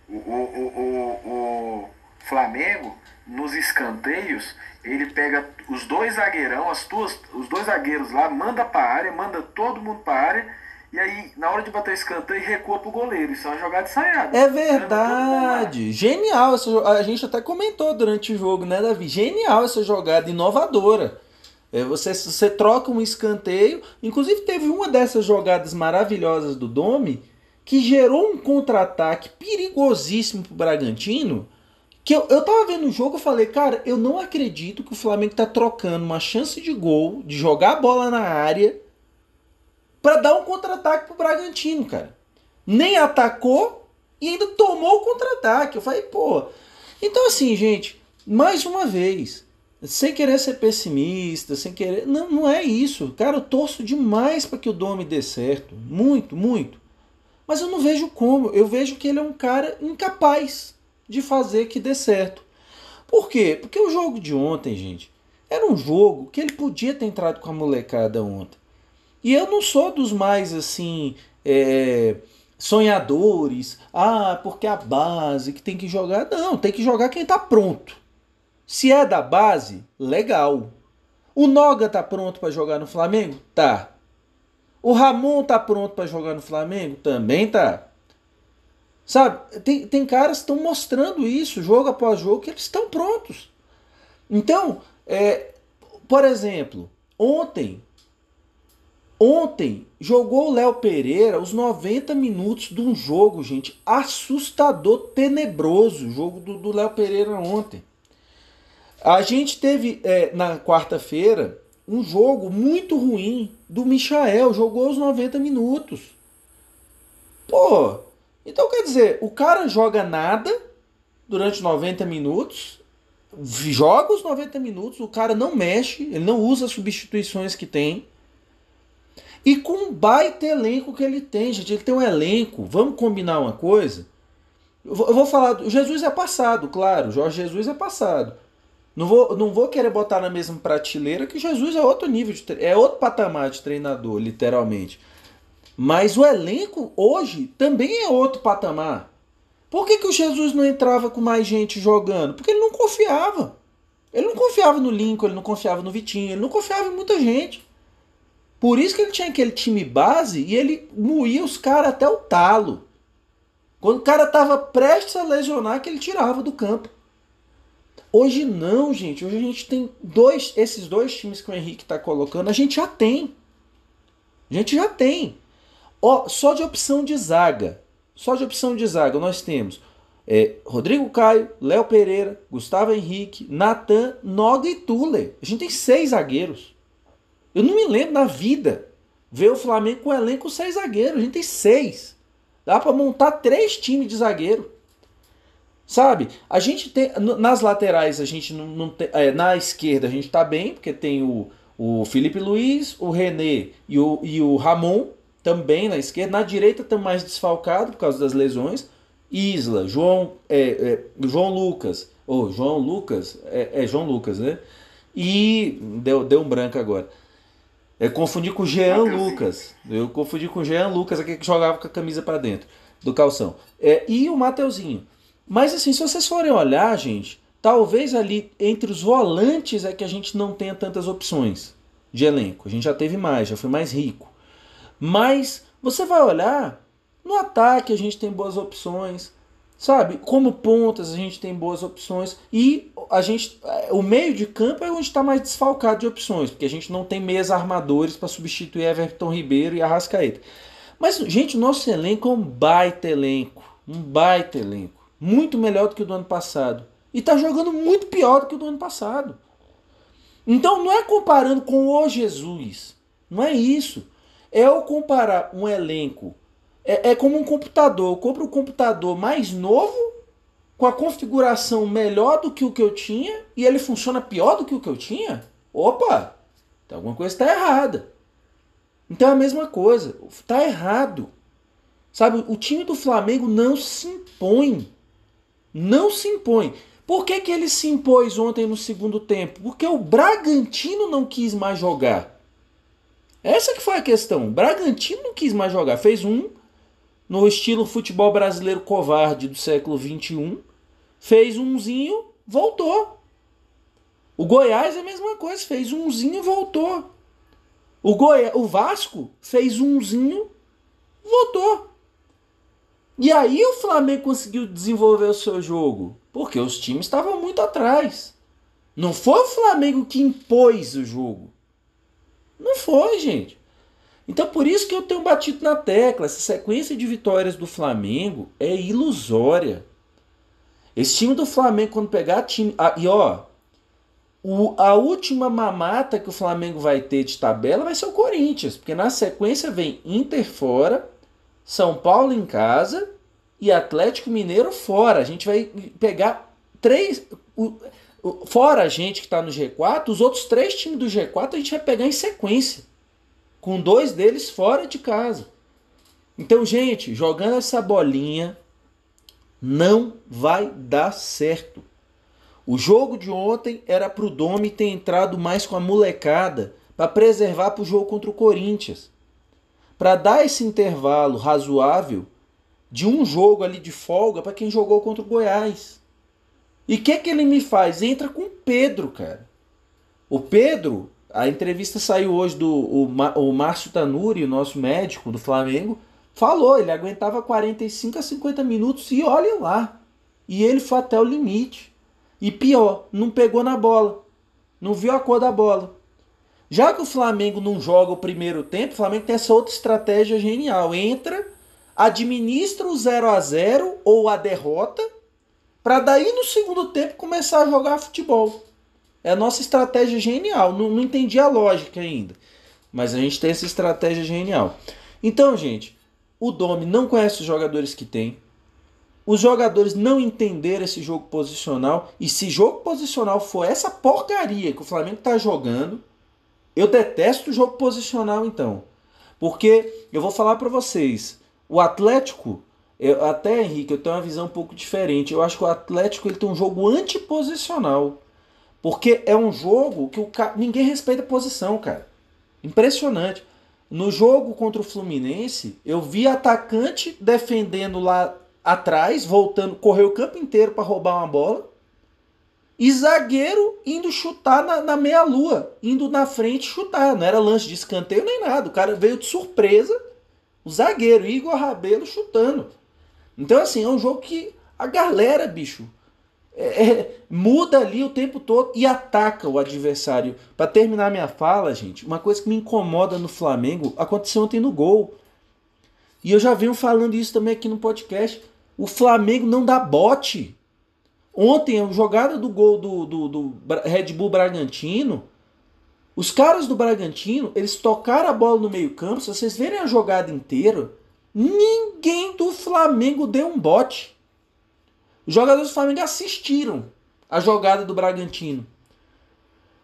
O, o, o, o, Flamengo, nos escanteios, ele pega os dois zagueirão, as duas, os dois zagueiros lá, manda pra área, manda todo mundo pra área e aí, na hora de bater o escanteio, recua pro goleiro. Isso é uma jogada ensaiada. É verdade. Genial. Essa, a gente até comentou durante o jogo, né, Davi? Genial essa jogada, inovadora. É, você, você troca um escanteio. Inclusive, teve uma dessas jogadas maravilhosas do Domi que gerou um contra-ataque perigosíssimo pro Bragantino. Que eu, eu tava vendo o jogo e falei, cara, eu não acredito que o Flamengo tá trocando uma chance de gol, de jogar a bola na área para dar um contra-ataque pro Bragantino, cara. Nem atacou e ainda tomou o contra-ataque. Eu falei, pô. Então, assim, gente, mais uma vez, sem querer ser pessimista, sem querer. Não, não é isso. Cara, eu torço demais para que o Domi dê certo. Muito, muito. Mas eu não vejo como. Eu vejo que ele é um cara incapaz de fazer que dê certo. Por quê? Porque o jogo de ontem, gente, Era um jogo que ele podia ter entrado com a molecada ontem. E eu não sou dos mais assim. É, sonhadores. Ah, porque a base que tem que jogar. Não, tem que jogar quem tá pronto. Se é da base, legal. O Noga tá pronto para jogar no Flamengo? Tá. O Ramon tá pronto para jogar no Flamengo? Também tá. Sabe, tem, tem caras que estão mostrando isso, jogo após jogo, que eles estão prontos. Então, é, por exemplo, ontem, ontem jogou o Léo Pereira os 90 minutos de um jogo, gente, assustador, tenebroso, o jogo do Léo Pereira ontem. A gente teve é, na quarta-feira um jogo muito ruim do Michael, jogou os 90 minutos. Pô, então quer dizer, o cara joga nada durante 90 minutos, joga os 90 minutos, o cara não mexe, ele não usa as substituições que tem. E com um baita elenco que ele tem, gente, ele tem um elenco. Vamos combinar uma coisa? Eu vou falar, o Jesus é passado, claro, Jorge Jesus é passado. Não vou, não vou querer botar na mesma prateleira que Jesus é outro nível, de, é outro patamar de treinador, literalmente. Mas o elenco hoje também é outro patamar. Por que, que o Jesus não entrava com mais gente jogando? Porque ele não confiava. Ele não confiava no Lincoln, ele não confiava no Vitinho, ele não confiava em muita gente. Por isso que ele tinha aquele time base e ele moía os caras até o talo. Quando o cara tava prestes a lesionar, que ele tirava do campo. Hoje não, gente. Hoje a gente tem dois, esses dois times que o Henrique está colocando, a gente já tem. A gente já tem. Ó, só de opção de zaga. Só de opção de zaga nós temos é, Rodrigo Caio, Léo Pereira, Gustavo Henrique, Natan, Noga e Tuller. A gente tem seis zagueiros. Eu não me lembro na vida ver o Flamengo com um elenco seis zagueiros. A gente tem seis. Dá para montar três times de zagueiro. Sabe? A gente tem. Nas laterais, a gente não, não tem. É, na esquerda a gente tá bem, porque tem o, o Felipe Luiz, o René e o, e o Ramon também na esquerda. Na direita estamos mais desfalcado por causa das lesões. Isla, João, é, é, João Lucas, ou oh, João Lucas, é, é, João Lucas, né? E deu, deu um branco agora. É, confundi com o Jean Lucas. Eu confundi com o Jean Lucas, aquele que jogava com a camisa para dentro do calção. É, e o Mateuzinho. Mas assim, se vocês forem olhar, gente, talvez ali entre os volantes é que a gente não tenha tantas opções de elenco. A gente já teve mais, já foi mais rico. Mas você vai olhar, no ataque a gente tem boas opções, sabe? Como pontas a gente tem boas opções e a gente, o meio de campo é onde está mais desfalcado de opções, porque a gente não tem meias armadores para substituir Everton Ribeiro e Arrascaeta. Mas gente, nosso elenco é um baita elenco, um baita elenco muito melhor do que o do ano passado. E está jogando muito pior do que o do ano passado. Então não é comparando com o Jesus. Não é isso. É eu comparar um elenco. É, é como um computador. Eu compro um computador mais novo, com a configuração melhor do que o que eu tinha, e ele funciona pior do que o que eu tinha. Opa! Então alguma coisa está errada. Então é a mesma coisa. Está errado. Sabe, o time do Flamengo não se impõe. Não se impõe. Por que, que ele se impôs ontem no segundo tempo? Porque o Bragantino não quis mais jogar. Essa que foi a questão. O Bragantino não quis mais jogar. Fez um no estilo futebol brasileiro covarde do século XXI. Fez umzinho, voltou. O Goiás é a mesma coisa. Fez umzinho voltou. O, Goi... o Vasco fez umzinho, voltou. E aí o Flamengo conseguiu desenvolver o seu jogo? Porque os times estavam muito atrás. Não foi o Flamengo que impôs o jogo. Não foi, gente. Então por isso que eu tenho batido na tecla. Essa sequência de vitórias do Flamengo é ilusória. Esse time do Flamengo, quando pegar time. Ah, e ó, o, a última mamata que o Flamengo vai ter de tabela vai ser o Corinthians. Porque na sequência vem Inter fora, são Paulo em casa e Atlético Mineiro fora. A gente vai pegar três. O, o, fora a gente que está no G4, os outros três times do G4 a gente vai pegar em sequência. Com dois deles fora de casa. Então, gente, jogando essa bolinha não vai dar certo. O jogo de ontem era pro Domi ter entrado mais com a molecada para preservar para o jogo contra o Corinthians. Para dar esse intervalo razoável de um jogo ali de folga para quem jogou contra o Goiás. E o que, que ele me faz? Entra com o Pedro, cara. O Pedro, a entrevista saiu hoje do o, o Márcio Tanuri, o nosso médico do Flamengo, falou, ele aguentava 45 a 50 minutos e olha lá. E ele foi até o limite. E pior, não pegou na bola. Não viu a cor da bola. Já que o Flamengo não joga o primeiro tempo, o Flamengo tem essa outra estratégia genial. Entra, administra o 0 a 0 ou a derrota, para daí no segundo tempo começar a jogar futebol. É a nossa estratégia genial. Não, não entendi a lógica ainda. Mas a gente tem essa estratégia genial. Então, gente, o Domi não conhece os jogadores que tem. Os jogadores não entenderam esse jogo posicional. E se jogo posicional for essa porcaria que o Flamengo está jogando, eu detesto o jogo posicional então. Porque eu vou falar para vocês, o Atlético, eu, até Henrique, eu tenho uma visão um pouco diferente. Eu acho que o Atlético ele tem um jogo antiposicional. Porque é um jogo que o ninguém respeita a posição, cara. Impressionante. No jogo contra o Fluminense, eu vi atacante defendendo lá atrás, voltando, correu o campo inteiro para roubar uma bola. E zagueiro indo chutar na, na meia-lua, indo na frente chutar. Não era lance de escanteio nem nada. O cara veio de surpresa, o zagueiro, Igor Rabelo, chutando. Então, assim, é um jogo que a galera, bicho, é, é, muda ali o tempo todo e ataca o adversário. Para terminar minha fala, gente, uma coisa que me incomoda no Flamengo aconteceu ontem no gol. E eu já venho falando isso também aqui no podcast. O Flamengo não dá bote. Ontem, a jogada do gol do, do, do Red Bull Bragantino, os caras do Bragantino, eles tocaram a bola no meio-campo. Se vocês verem a jogada inteira, ninguém do Flamengo deu um bote. Os jogadores do Flamengo assistiram a jogada do Bragantino.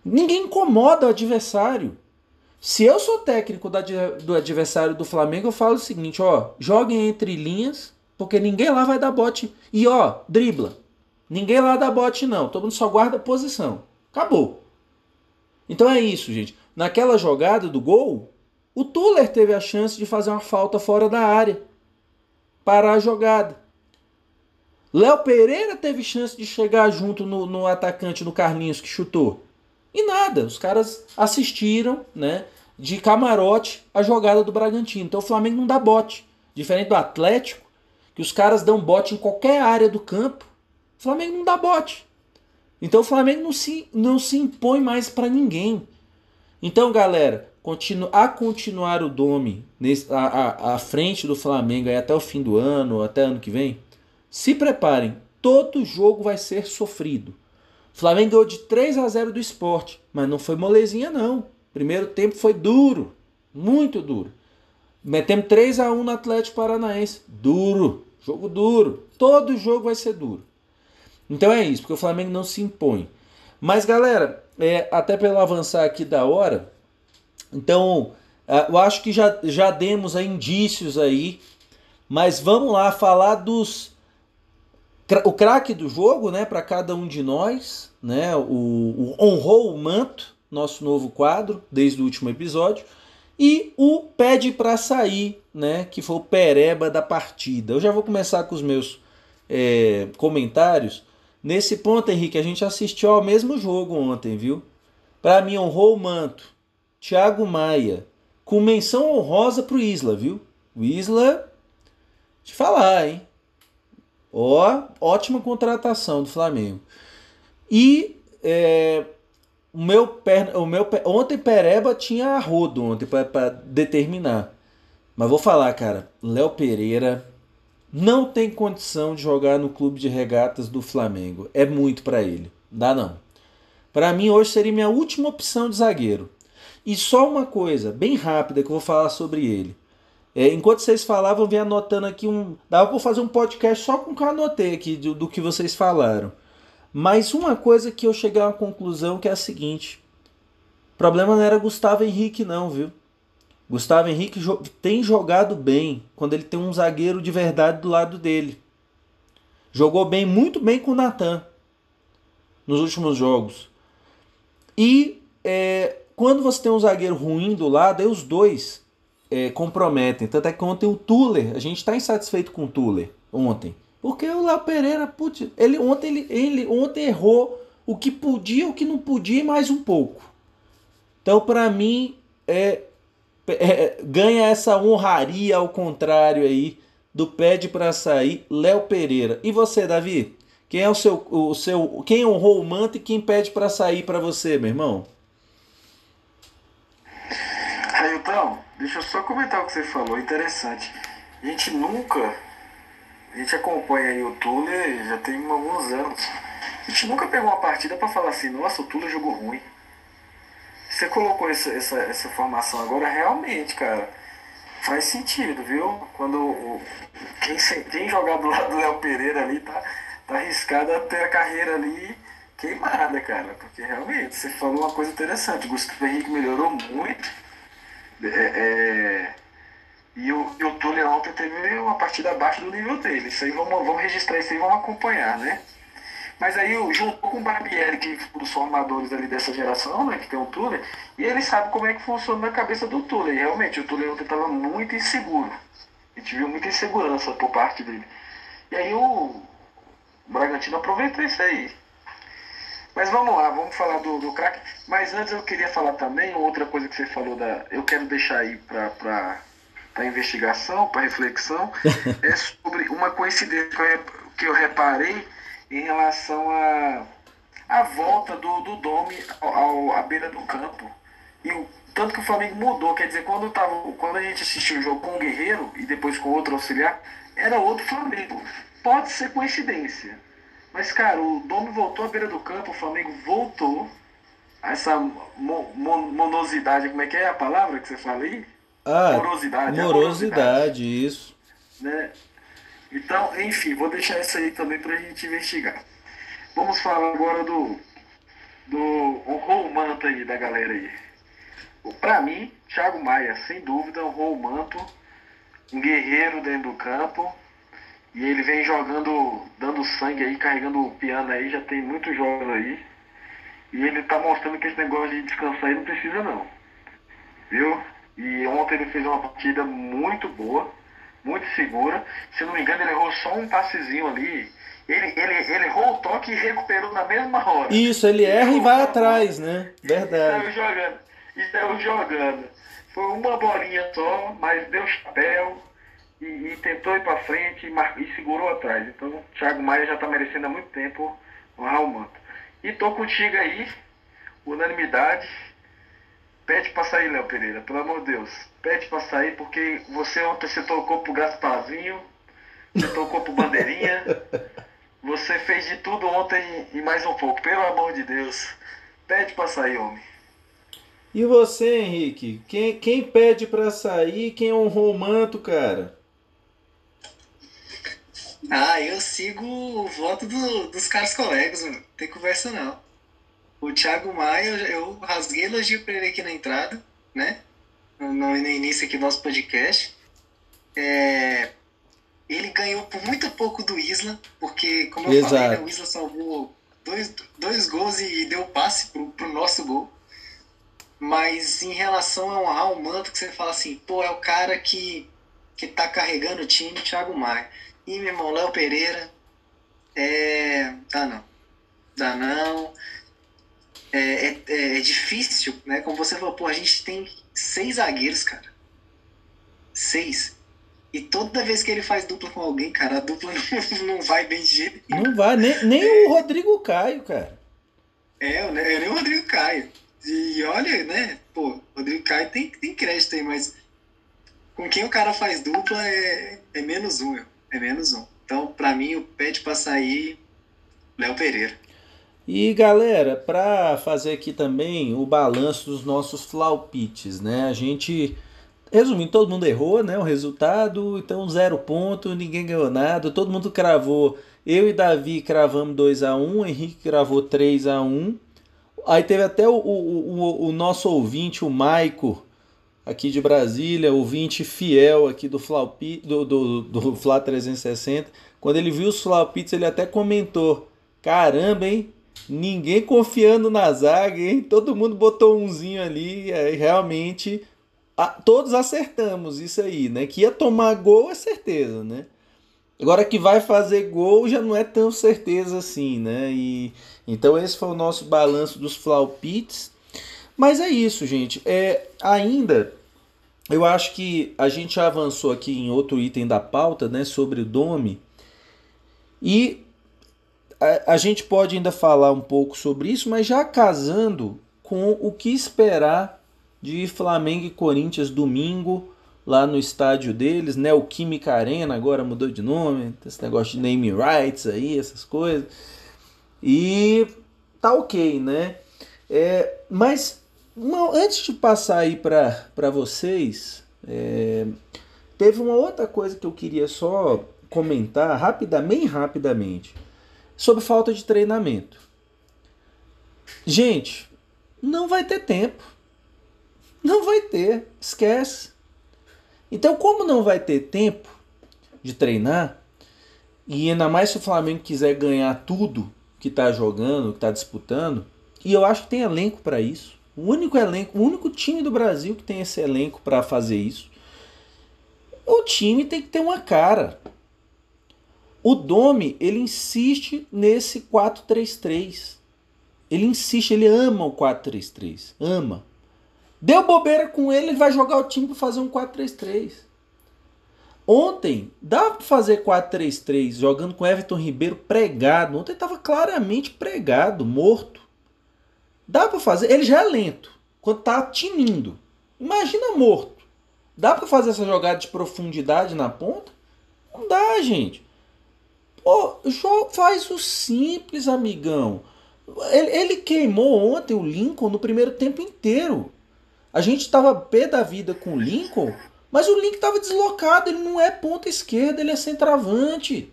Ninguém incomoda o adversário. Se eu sou técnico do adversário do Flamengo, eu falo o seguinte, ó, joguem entre linhas, porque ninguém lá vai dar bote. E ó, dribla. Ninguém lá dá bote não, todo mundo só guarda posição. Acabou. Então é isso, gente. Naquela jogada do gol, o Tuller teve a chance de fazer uma falta fora da área. Parar a jogada. Léo Pereira teve chance de chegar junto no, no atacante, no Carlinhos, que chutou. E nada, os caras assistiram, né, de camarote a jogada do Bragantino. Então o Flamengo não dá bote. Diferente do Atlético, que os caras dão bote em qualquer área do campo, o Flamengo não dá bote. Então o Flamengo não se, não se impõe mais para ninguém. Então, galera, continu, a continuar o Dome nesse, a, a, a frente do Flamengo aí até o fim do ano, até ano que vem, se preparem, todo jogo vai ser sofrido. Flamengo ganhou de 3 a 0 do esporte, mas não foi molezinha não. Primeiro tempo foi duro, muito duro. Metemos 3 a 1 no Atlético Paranaense, duro, jogo duro. Todo jogo vai ser duro. Então é isso, porque o Flamengo não se impõe. Mas galera, é, até pelo avançar aqui da hora, então é, eu acho que já, já demos aí indícios aí, mas vamos lá falar dos o craque do jogo, né, para cada um de nós, né, o, o, honrou o manto, nosso novo quadro desde o último episódio, e o pede para sair, né, que foi o pereba da partida. Eu já vou começar com os meus é, comentários. Nesse ponto, Henrique, a gente assistiu ao mesmo jogo ontem, viu? Para mim honrou o manto, Thiago Maia, com menção honrosa pro Isla, viu? O Isla, te falar, hein? Ó, ótima contratação do Flamengo. E é, o meu, o meu ontem Pereba tinha a rodo ontem para determinar. Mas vou falar, cara, Léo Pereira não tem condição de jogar no clube de regatas do Flamengo. É muito para ele. Dá não. Para mim hoje seria minha última opção de zagueiro. E só uma coisa, bem rápida que eu vou falar sobre ele. É, enquanto vocês falavam, eu vim anotando aqui um. Dava para fazer um podcast só com o que eu anotei aqui do, do que vocês falaram. Mas uma coisa que eu cheguei uma conclusão que é a seguinte: o problema não era Gustavo Henrique, não, viu? Gustavo Henrique tem jogado bem quando ele tem um zagueiro de verdade do lado dele. Jogou bem, muito bem com o Natan. nos últimos jogos. E é, quando você tem um zagueiro ruim do lado, aí os dois é, comprometem. Tanto é que ontem o Tuller, a gente está insatisfeito com o Tuller ontem. Porque o Léo Pereira, putz, ele, ontem, ele, ele ontem errou o que podia, o que não podia e mais um pouco. Então, para mim, é, é, ganha essa honraria ao contrário aí do pede para sair Léo Pereira. E você, Davi? Quem é o seu, o seu, quem honrou o manto e quem pede para sair para você, meu irmão? Então, deixa eu só comentar o que você falou, interessante. A gente nunca, a gente acompanha aí o Tule já tem alguns anos. A gente nunca pegou uma partida para falar assim, nossa, o Tule jogou ruim. Você colocou essa, essa, essa formação agora, realmente, cara, faz sentido, viu? Quando o, quem, quem jogar do lado do Léo Pereira ali tá tá arriscado a ter a carreira ali queimada, cara. Porque realmente, você falou uma coisa interessante. O Gustavo Henrique melhorou muito. É, é, e o, e o Túlio ontem teve uma partida abaixo do nível dele. Isso aí vamos, vamos registrar isso aí vamos acompanhar, né? Mas aí juntou com o Barbieri, que é um dos formadores ali dessa geração, né? Que tem o Túlio, e ele sabe como é que funciona na cabeça do Túlio. E realmente, o Túlio ontem estava muito inseguro. A gente viu muita insegurança por parte dele. E aí o, Bragantino aproveitou isso aí. Mas vamos lá, vamos falar do, do craque. Mas antes eu queria falar também outra coisa que você falou da. Eu quero deixar aí para para investigação, para reflexão, é sobre uma coincidência que eu, que eu reparei em relação à a, a volta do, do Dome ao, ao, à beira do campo. E o tanto que o Flamengo mudou, quer dizer, quando, tava, quando a gente assistiu o jogo com o Guerreiro e depois com outro auxiliar, era outro Flamengo. Pode ser coincidência. Mas, cara, o Domi voltou à beira do campo, o Flamengo voltou. A essa mo monosidade, como é que é a palavra que você fala aí? Ah, morosidade. Morosidade, morosidade, isso. Né? Então, enfim, vou deixar isso aí também pra gente investigar. Vamos falar agora do do honrou o manto aí da galera aí. Pra mim, Thiago Maia, sem dúvida, honrou o manto. Um guerreiro dentro do campo e ele vem jogando, dando sangue aí, carregando o piano aí, já tem muitos jogos aí. E ele tá mostrando que esse negócio de descansar aí não precisa não. Viu? E ontem ele fez uma partida muito boa, muito segura. Se não me engano, ele errou só um passezinho ali. Ele, ele, ele errou o toque e recuperou na mesma hora. Isso, ele erra e vai atrás, né? Verdade. E saiu jogando. E saiu jogando. Foi uma bolinha só, mas deu chapéu e, e tentou ir para frente e, e, segurou atrás. Então o Thiago Maia já está merecendo há muito tempo honrar o manto. E tô contigo aí, unanimidade. Pede para sair, Léo Pereira, pelo amor de Deus. Pede para sair porque você ontem você tocou pro Gasparzinho, você tocou pro Bandeirinha. Você fez de tudo ontem e mais um pouco, pelo amor de Deus. Pede para sair, homem. E você, Henrique? Quem, quem pede para sair? Quem honrou o manto, cara? Ah, eu sigo o voto do, dos caras colegas, mano. Não tem conversa não. O Thiago Maia, eu rasguei elogio pra ele aqui na entrada, né? No, no início aqui do nosso podcast. É, ele ganhou por muito pouco do Isla, porque, como eu Exato. falei, né, o Isla salvou dois, dois gols e deu passe pro, pro nosso gol. Mas em relação a honrar o manto, que você fala assim, pô, é o cara que, que tá carregando o time, Thiago Maia. E meu irmão, Léo Pereira, é. Dá não. Dá não. É, é, é, difícil, né? Como você falou, pô, a gente tem seis zagueiros, cara. Seis. E toda vez que ele faz dupla com alguém, cara, a dupla não, não vai bem de jeito Não vai, nem, nem o Rodrigo Caio, cara. É, nem o Rodrigo Caio. E olha, né, pô, Rodrigo Caio tem, tem crédito aí, mas com quem o cara faz dupla é, é menos um, é menos um. Então, para mim, o pede para sair Léo Pereira. E galera, para fazer aqui também o balanço dos nossos flaupites, né? A gente, resumindo, todo mundo errou, né? O resultado, então zero ponto, ninguém ganhou nada, todo mundo cravou. Eu e Davi cravamos 2 a 1 Henrique cravou 3 a 1 Aí teve até o, o, o, o nosso ouvinte, o Maico, aqui de Brasília, ouvinte fiel aqui do, Flaupi, do, do, do Fla 360. Quando ele viu os Flaupits, ele até comentou: Caramba, hein? Ninguém confiando na zaga, hein? Todo mundo botou umzinho ali, e realmente a, todos acertamos isso aí, né? Que ia tomar gol é certeza, né? Agora que vai fazer gol já não é tão certeza assim, né? E então esse foi o nosso balanço dos Flaupits. Mas é isso, gente. É ainda eu acho que a gente avançou aqui em outro item da pauta, né, sobre o Dome. E a, a gente pode ainda falar um pouco sobre isso, mas já casando com o que esperar de Flamengo e Corinthians domingo lá no estádio deles, né? O Química Arena agora mudou de nome, esse negócio de name rights aí, essas coisas. E tá ok, né? É, mas antes de passar aí para vocês, é, teve uma outra coisa que eu queria só comentar rapidamente, rapidamente, sobre falta de treinamento. Gente, não vai ter tempo. Não vai ter, esquece. Então, como não vai ter tempo de treinar, e ainda mais se o Flamengo quiser ganhar tudo que está jogando, que está disputando, e eu acho que tem elenco para isso. O único elenco, o único time do Brasil que tem esse elenco para fazer isso. O time tem que ter uma cara. O Domi, ele insiste nesse 4-3-3. Ele insiste, ele ama o 4-3-3. Ama. Deu bobeira com ele, ele vai jogar o time para fazer um 4-3-3. Ontem, dá para fazer 4-3-3 jogando com Everton Ribeiro pregado. Ontem estava claramente pregado, morto. Dá para fazer. Ele já é lento quando tá tinindo. Imagina morto. Dá para fazer essa jogada de profundidade na ponta? Não dá, gente. Pô, faz o simples, amigão. Ele, ele queimou ontem o Lincoln no primeiro tempo inteiro. A gente estava pé da vida com o Lincoln, mas o Lincoln estava deslocado, ele não é ponta esquerda, ele é centroavante.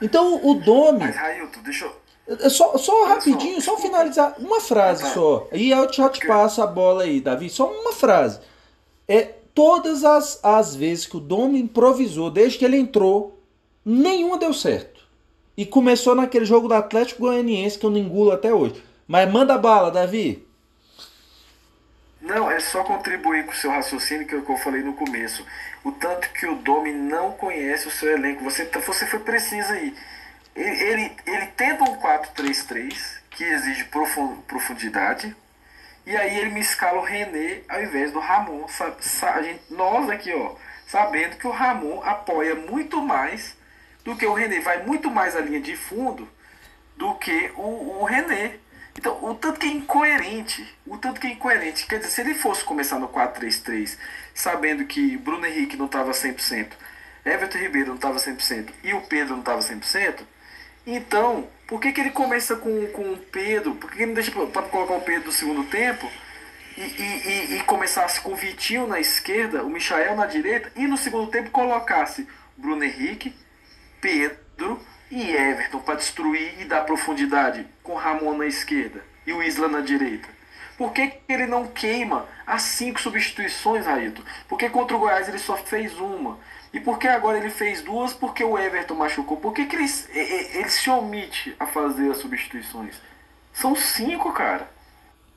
Então o Domi. Mas, Railton, deixa eu. É só, só rapidinho, só, só finalizar. Uma frase só. E eu já te passo a bola aí, Davi. Só uma frase. É, todas as, as vezes que o Domi improvisou, desde que ele entrou, nenhuma deu certo. E começou naquele jogo do Atlético Goianiense que eu não engulo até hoje. Mas manda bala, Davi. Não, é só contribuir com o seu raciocínio que eu, que eu falei no começo. O tanto que o Domi não conhece o seu elenco. Você, você foi preciso aí. Ele, ele, ele tenta um 4-3-3, que exige profundidade. E aí ele me escala o René ao invés do Ramon. a gente, nós aqui, ó, sabendo que o Ramon apoia muito mais do que o René. Vai muito mais a linha de fundo do que o, o René. Então, o tanto que é incoerente, o tanto que é incoerente, quer dizer, se ele fosse começar no 4-3-3, sabendo que Bruno Henrique não estava 100%, Everton Ribeiro não estava 100% e o Pedro não estava 100%, então, por que, que ele começa com, com o Pedro? Por que, ele não deixa para colocar o Pedro no segundo tempo e, e, e, e começasse com o Vitinho na esquerda, o Michael na direita e no segundo tempo colocasse Bruno Henrique, Pedro e Everton para destruir e dar profundidade com Ramon na esquerda e o Isla na direita? Por que, que ele não queima as cinco substituições, Raíto? Porque contra o Goiás ele só fez uma. E por que agora ele fez duas? Porque o Everton machucou. Por que, que ele, ele se omite a fazer as substituições? São cinco, cara.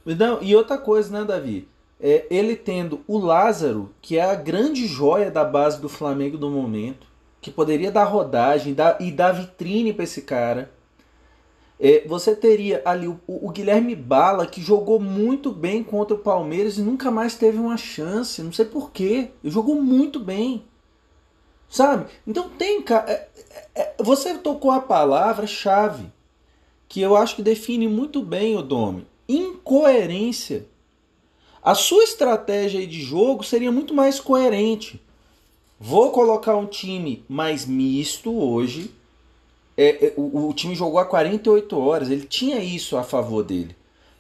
Não, e outra coisa, né, Davi? É, ele tendo o Lázaro, que é a grande joia da base do Flamengo no momento, que poderia dar rodagem dar, e dar vitrine para esse cara. É, você teria ali o, o, Guilherme Bala, que jogou muito bem contra o Palmeiras e nunca mais teve uma chance. Não sei porquê. Ele jogou muito bem. Sabe? Então tem. É, é, é, você tocou a palavra-chave que eu acho que define muito bem o Domi: incoerência. A sua estratégia de jogo seria muito mais coerente. Vou colocar um time mais misto hoje. É, o, o, time jogou há 48 horas, ele tinha isso a favor dele.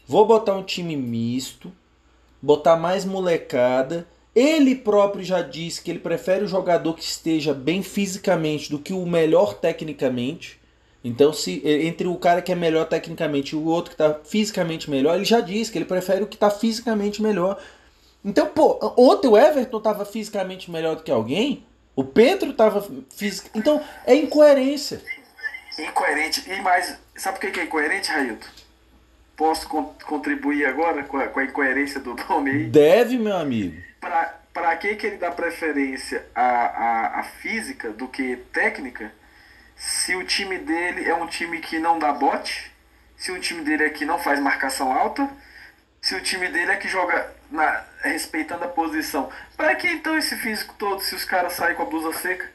Vou botar um time misto, botar mais molecada. Ele próprio já disse que ele prefere o jogador que esteja bem fisicamente do que o melhor tecnicamente. Então, se entre o cara que é melhor tecnicamente e o outro que está fisicamente melhor, ele já disse que ele prefere o que está fisicamente melhor. Então, pô, ontem o Everton estava fisicamente melhor do que alguém, o Pedro estava físico. Então, é incoerência. Incoerente. E mais, sabe por que é incoerente, Railton? Posso con contribuir agora com a, com a incoerência do nome aí? Deve, meu amigo. Pra que, que ele dá preferência à, à, à física do que técnica? Se o time dele é um time que não dá bote, se o time dele é que não faz marcação alta, se o time dele é que joga na, respeitando a posição. Para que então esse físico todo se os caras saem com a blusa seca?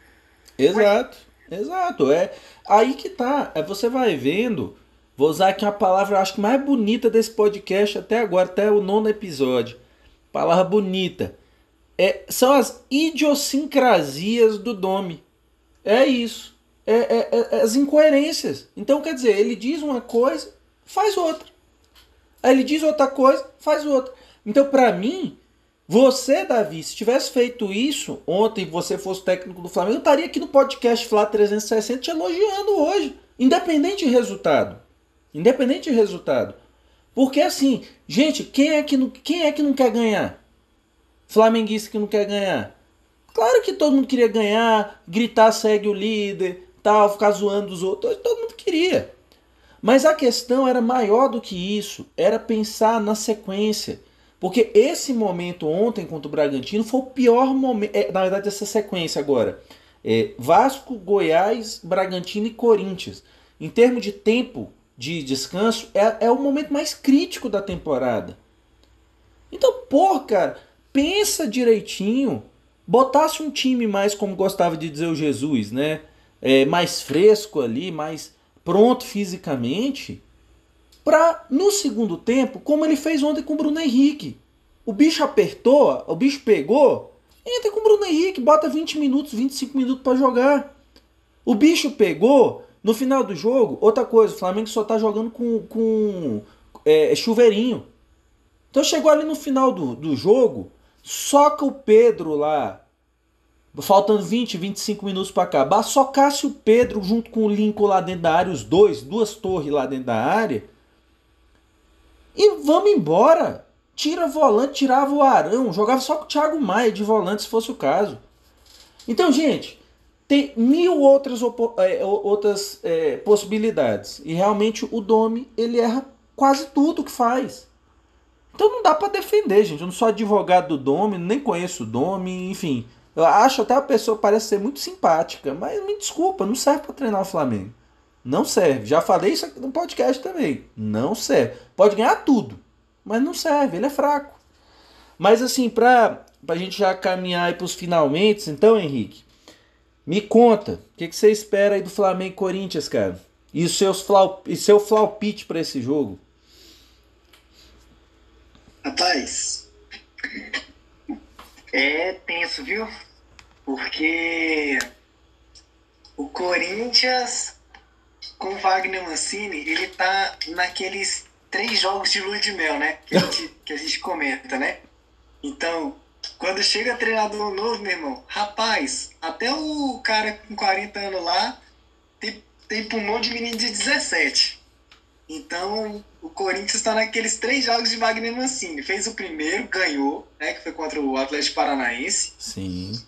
Exato, exato. É aí que tá. É, você vai vendo. Vou usar aqui uma palavra, acho que mais bonita desse podcast até agora, até o nono episódio. Palavra bonita. É, são as idiosincrasias do Dome. É isso. É, é, é, as incoerências. Então, quer dizer, ele diz uma coisa, faz outra. Aí ele diz outra coisa, faz outra. Então, para mim, você, Davi, se tivesse feito isso ontem, você fosse técnico do Flamengo, eu estaria aqui no podcast Flá 360 te elogiando hoje, independente de resultado. Independente de resultado. Porque assim, gente, quem é que não, quem é que não quer ganhar? Flamenguista que não quer ganhar. Claro que todo mundo queria ganhar, gritar segue o líder, tal, ficar zoando os outros, todo mundo queria. Mas a questão era maior do que isso, era pensar na sequência. Porque esse momento ontem contra o Bragantino foi o pior momento, é, na verdade essa sequência agora, é, Vasco, Goiás, Bragantino e Corinthians. Em termos de tempo de descanso, é, é o momento mais crítico da temporada. Então, pô, cara, pensa direitinho, botasse um time mais, como gostava de dizer o Jesus, né? É, mais fresco ali, mais pronto fisicamente, para no segundo tempo, como ele fez ontem com o Bruno Henrique. O bicho apertou, o bicho pegou, entra com o Bruno Henrique, bota 20 minutos, 25 minutos para jogar. O bicho pegou, no final do jogo, outra coisa, o Flamengo só tá jogando com, com é, chuveirinho. Então chegou ali no final do, do jogo, soca o Pedro lá, faltando 20, 25 minutos para acabar, socasse o Pedro junto com o Lincoln lá dentro da área, os dois, duas torres lá dentro da área, e vamos embora. Tira volante, tirava o Arão, jogava só com o Thiago Maia de volante se fosse o caso. Então, gente, tem mil outras, é, outras é, possibilidades. E realmente o Domi, ele erra quase tudo que faz. Então não dá para defender, gente. Eu não sou advogado do Domi, nem conheço o Domi, enfim. Eu acho até a pessoa parece ser muito simpática, mas me desculpa, não serve para treinar o Flamengo. Não serve. Já falei isso aqui no podcast também. Não serve. Pode ganhar tudo, mas não serve, ele é fraco. Mas assim, pra, pra gente já caminhar aí pros finalmente, então, Henrique, me conta, o que, que você espera aí do Flamengo e Corinthians, cara? E, os seus flau, e seu flaupite para esse jogo? Rapaz, é tenso, viu? Porque o Corinthians com o Wagner Mancini, ele tá naqueles três jogos de lua de mel, né? Que a gente, que a gente comenta, né? Então, quando chega treinador novo, meu irmão, rapaz, até o cara com 40 anos lá tem, tem pulmão de menino de 17. Então, o Corinthians está naqueles três jogos de Wagner Mancini. Fez o primeiro, ganhou, né? Que foi contra o Atlético Paranaense. Sim.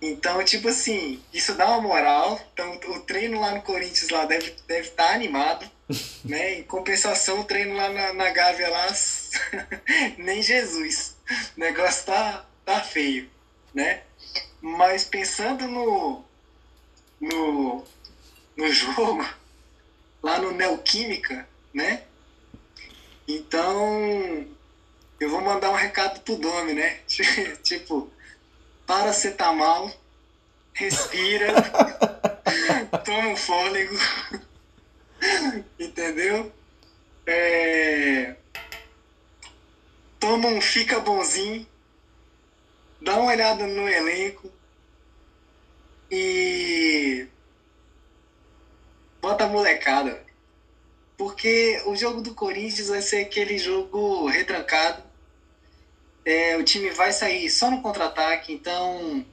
Então, tipo assim, isso dá uma moral. Então, o treino lá no Corinthians lá deve estar deve tá animado. né? Em compensação, o treino lá na, na Gávea lá, nem Jesus. O negócio tá, tá feio, né? Mas pensando no, no, no jogo, lá no Neoquímica, né? Então, eu vou mandar um recado pro Domi, né? tipo, paracetamol, respira, toma um fôlego, entendeu? É... Toma um fica bonzinho, dá uma olhada no elenco e bota a molecada. Porque o jogo do Corinthians vai ser aquele jogo retrancado é, o time vai sair só no contra-ataque, então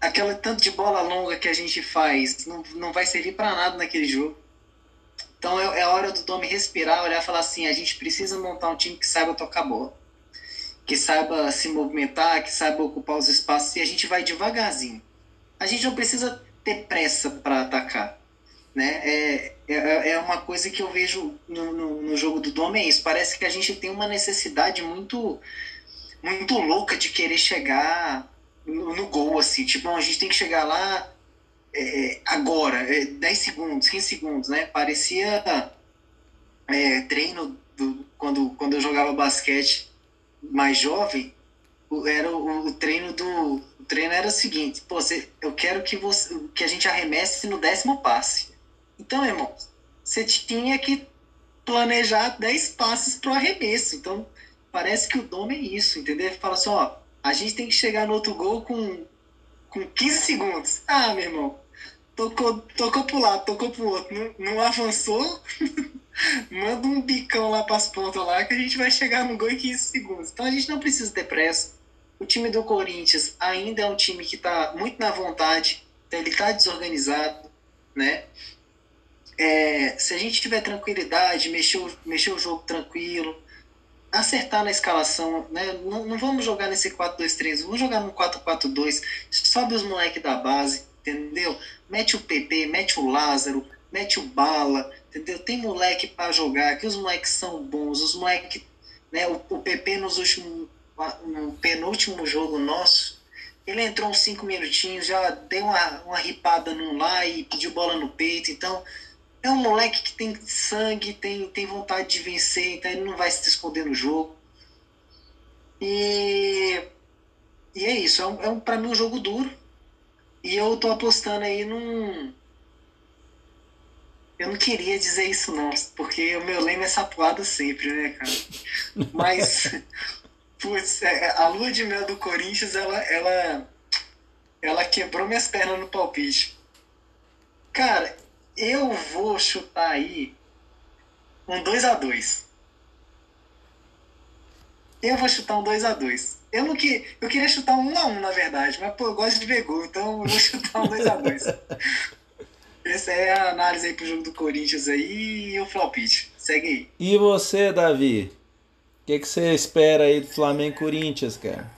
aquele tanto de bola longa que a gente faz não, não vai servir para nada naquele jogo. Então é, é hora do Domi respirar, olhar e falar assim: a gente precisa montar um time que saiba tocar bola, que saiba se movimentar, que saiba ocupar os espaços e a gente vai devagarzinho. A gente não precisa ter pressa para atacar. Né? É, é, é uma coisa que eu vejo no, no, no jogo do Dome, é isso. Parece que a gente tem uma necessidade muito, muito louca de querer chegar no, no gol, assim. Tipo, a gente tem que chegar lá é, agora, é, 10 segundos, 15 segundos, né? Parecia é, treino do, quando, quando eu jogava basquete mais jovem, era o, o treino do o treino era o seguinte, pô, você, eu quero que você que a gente arremesse no décimo passe. Então, irmão, você tinha que planejar 10 passes pro arremesso. Então, parece que o dom é isso, entendeu? Fala assim, ó, a gente tem que chegar no outro gol com, com 15 segundos. Ah, meu irmão, tocou, tocou pro lado, tocou pro outro, não, não avançou, manda um bicão lá pras pontas lá que a gente vai chegar no gol em 15 segundos. Então a gente não precisa ter pressa. O time do Corinthians ainda é um time que tá muito na vontade, ele tá desorganizado, né? É, se a gente tiver tranquilidade, mexer, mexer o jogo tranquilo, acertar na escalação, né? Não, não vamos jogar nesse 4-2-3, vamos jogar no 4-4-2, sobe os moleques da base, entendeu? Mete o PP, mete o Lázaro, mete o Bala, entendeu? Tem moleque para jogar, que os moleques são bons, os moleques, né? O, o PP nos últimos, no penúltimo jogo nosso, ele entrou uns 5 minutinhos, já deu uma, uma ripada num lá e pediu bola no peito, então é um moleque que tem sangue, tem, tem vontade de vencer, então ele não vai se esconder no jogo. E, e é isso, é, um, é um, para mim um jogo duro. E eu tô apostando aí num. Eu não queria dizer isso não, porque o meu lema é sapuado sempre, né, cara? Mas, putz, é, a lua de mel do Corinthians, ela, ela, ela quebrou minhas pernas no palpite. Cara, eu vou chutar aí um 2 a 2 Eu vou chutar um 2 a 2 Eu não que, eu queria chutar um 1 a 1 na verdade, mas pô, eu gosto de ver gol, então eu vou chutar um 2 a 2 Essa é a análise aí pro jogo do Corinthians aí e o Flopite. Segue aí. E você, Davi? O que, que você espera aí do Flamengo Corinthians, cara?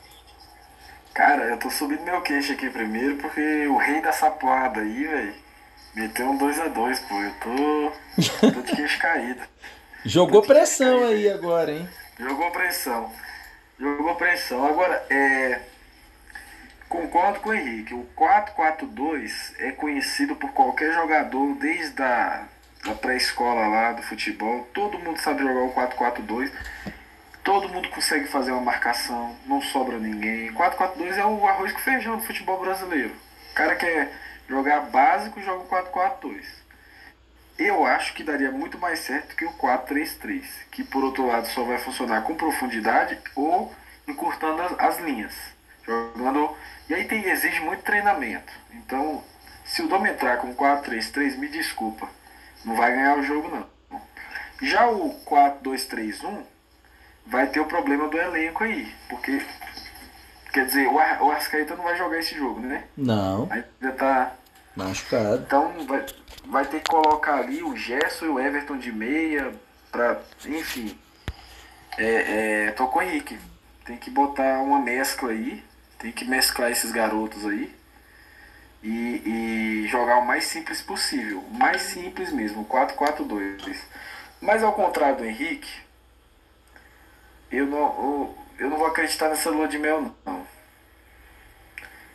Cara, eu tô subindo meu queixo aqui primeiro porque o rei da sapoada aí, velho Meteu um 2x2, pô. Eu tô. tô de queixo caído. Jogou pressão aí agora, hein? Jogou pressão. Jogou pressão. Agora, é. Concordo com o Henrique. O 4-4-2 é conhecido por qualquer jogador desde a da pré-escola lá do futebol. Todo mundo sabe jogar o 4-4-2. Todo mundo consegue fazer uma marcação. Não sobra ninguém. 4-4-2 é o arroz com feijão do futebol brasileiro. O cara que é jogar básico, joga o 4-4-2. Eu acho que daria muito mais certo que o 4-3-3, que por outro lado só vai funcionar com profundidade ou encurtando as, as linhas. Jogando. E aí tem, exige muito treinamento. Então, se o Dom entrar com 4-3-3, me desculpa. Não vai ganhar o jogo não. Já o 4-2-3-1 vai ter o problema do elenco aí. Porque Quer dizer, o, Ar, o Arrascaeta não vai jogar esse jogo, né? Não. Ainda tá. Machucado. Então vai, vai ter que colocar ali o Gerson e o Everton de meia. Pra, enfim. É, é, tô com o Henrique. Tem que botar uma mescla aí. Tem que mesclar esses garotos aí. E, e jogar o mais simples possível. O mais simples mesmo, 4-4-2. Mas ao contrário do Henrique, eu não. Eu, eu não vou acreditar nessa lua de mel, não.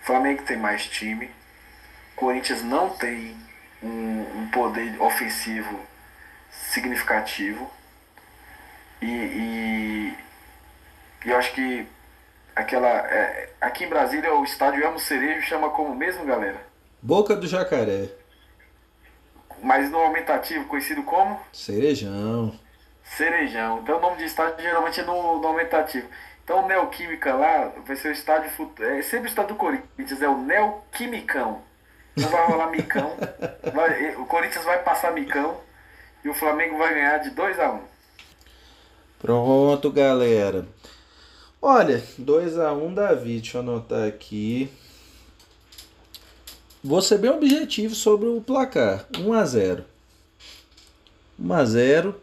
Flamengo tem mais time. Corinthians não tem um, um poder ofensivo significativo. E, e, e, eu acho que aquela. É, aqui em Brasília o estádio Amo Cerejo chama como mesmo, galera? Boca do Jacaré. Mas no aumentativo, conhecido como? Cerejão. Cerejão. Então o nome de estádio geralmente é no, no aumentativo. Então, o Neoquímica lá vai ser o estádio. É sempre o estádio do Corinthians, é o Neoquimicão. Não vai rolar micão. Vai, o Corinthians vai passar micão. E o Flamengo vai ganhar de 2 a 1 um. Pronto, galera. Olha, 2 a 1 um, Davi. Deixa eu anotar aqui. Vou ser bem objetivo sobre o placar. 1 a 0 1 a 0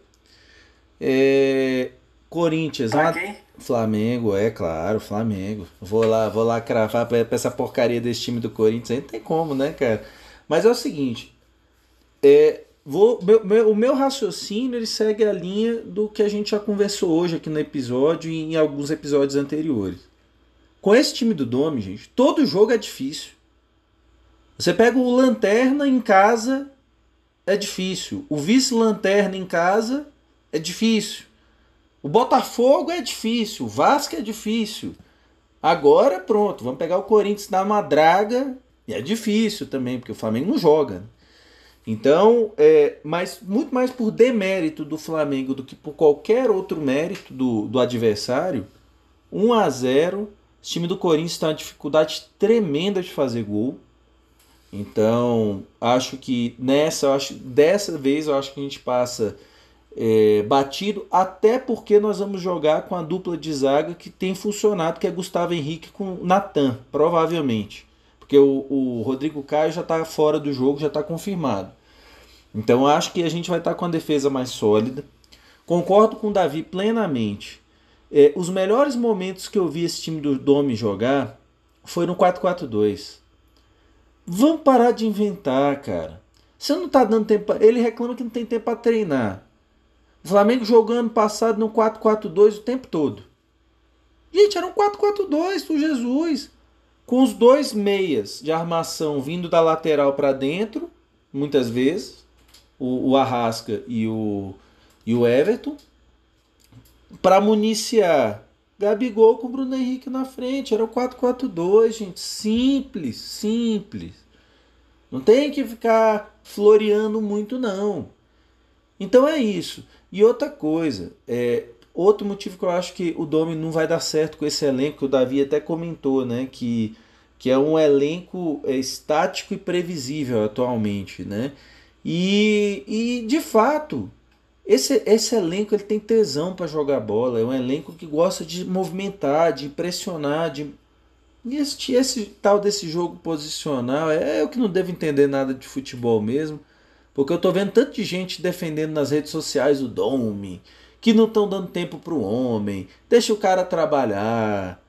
é, Corinthians. Pra quem? Flamengo, é claro, Flamengo. Vou lá, vou lá cravar pra, pra essa porcaria desse time do Corinthians não tem como, né, cara? Mas é o seguinte, é, vou, meu, meu, o meu raciocínio ele segue a linha do que a gente já conversou hoje aqui no episódio e em alguns episódios anteriores. Com esse time do Dome, gente, todo jogo é difícil. Você pega o Lanterna em casa, é difícil. O vice-lanterna em casa é difícil. O Botafogo é difícil. O Vasco é difícil. Agora, pronto, vamos pegar o Corinthians da Madraga. E é difícil também, porque o Flamengo não joga. Então, é, mas muito mais por demérito do Flamengo do que por qualquer outro mérito do, do adversário. 1 a 0 Esse time do Corinthians está uma dificuldade tremenda de fazer gol. Então, acho que nessa, acho, dessa vez, eu acho que a gente passa é, batido, até porque nós vamos jogar com a dupla de zaga que tem funcionado, que é Gustavo Henrique com Natan, provavelmente. Porque o, o Rodrigo Caio já está fora do jogo, já está confirmado. Então, acho que a gente vai estar tá com a defesa mais sólida. Concordo com o Davi plenamente. É, os melhores momentos que eu vi esse time do Domi jogar foi no 4-4-2. Vamos parar de inventar, cara. Você não tá dando tempo. Ele reclama que não tem tempo para treinar. O Flamengo jogando passado no 4-4-2 o tempo todo. Gente, era um 4-4-2 do Jesus. Com os dois meias de armação vindo da lateral para dentro, muitas vezes. O, o, Arrasca e o, e o Everton. Para municiar Gabigol com o Bruno Henrique na frente. Era o 4-4-2, gente. Simples, simples. Não tem que ficar floreando muito, não. Então é isso. E outra coisa, é, outro motivo que eu acho que o Domi não vai dar certo com esse elenco, que o Davi até comentou, né? Que, que é um elenco é, estático e previsível atualmente, né? E, e de fato, esse, esse elenco ele tem tesão para jogar bola, é um elenco que gosta de movimentar, de pressionar, de e esse, esse tal desse jogo posicional é eu que não devo entender nada de futebol mesmo, porque eu tô vendo tanto de gente defendendo nas redes sociais o Dome, que não estão dando tempo pro homem, deixa o cara trabalhar.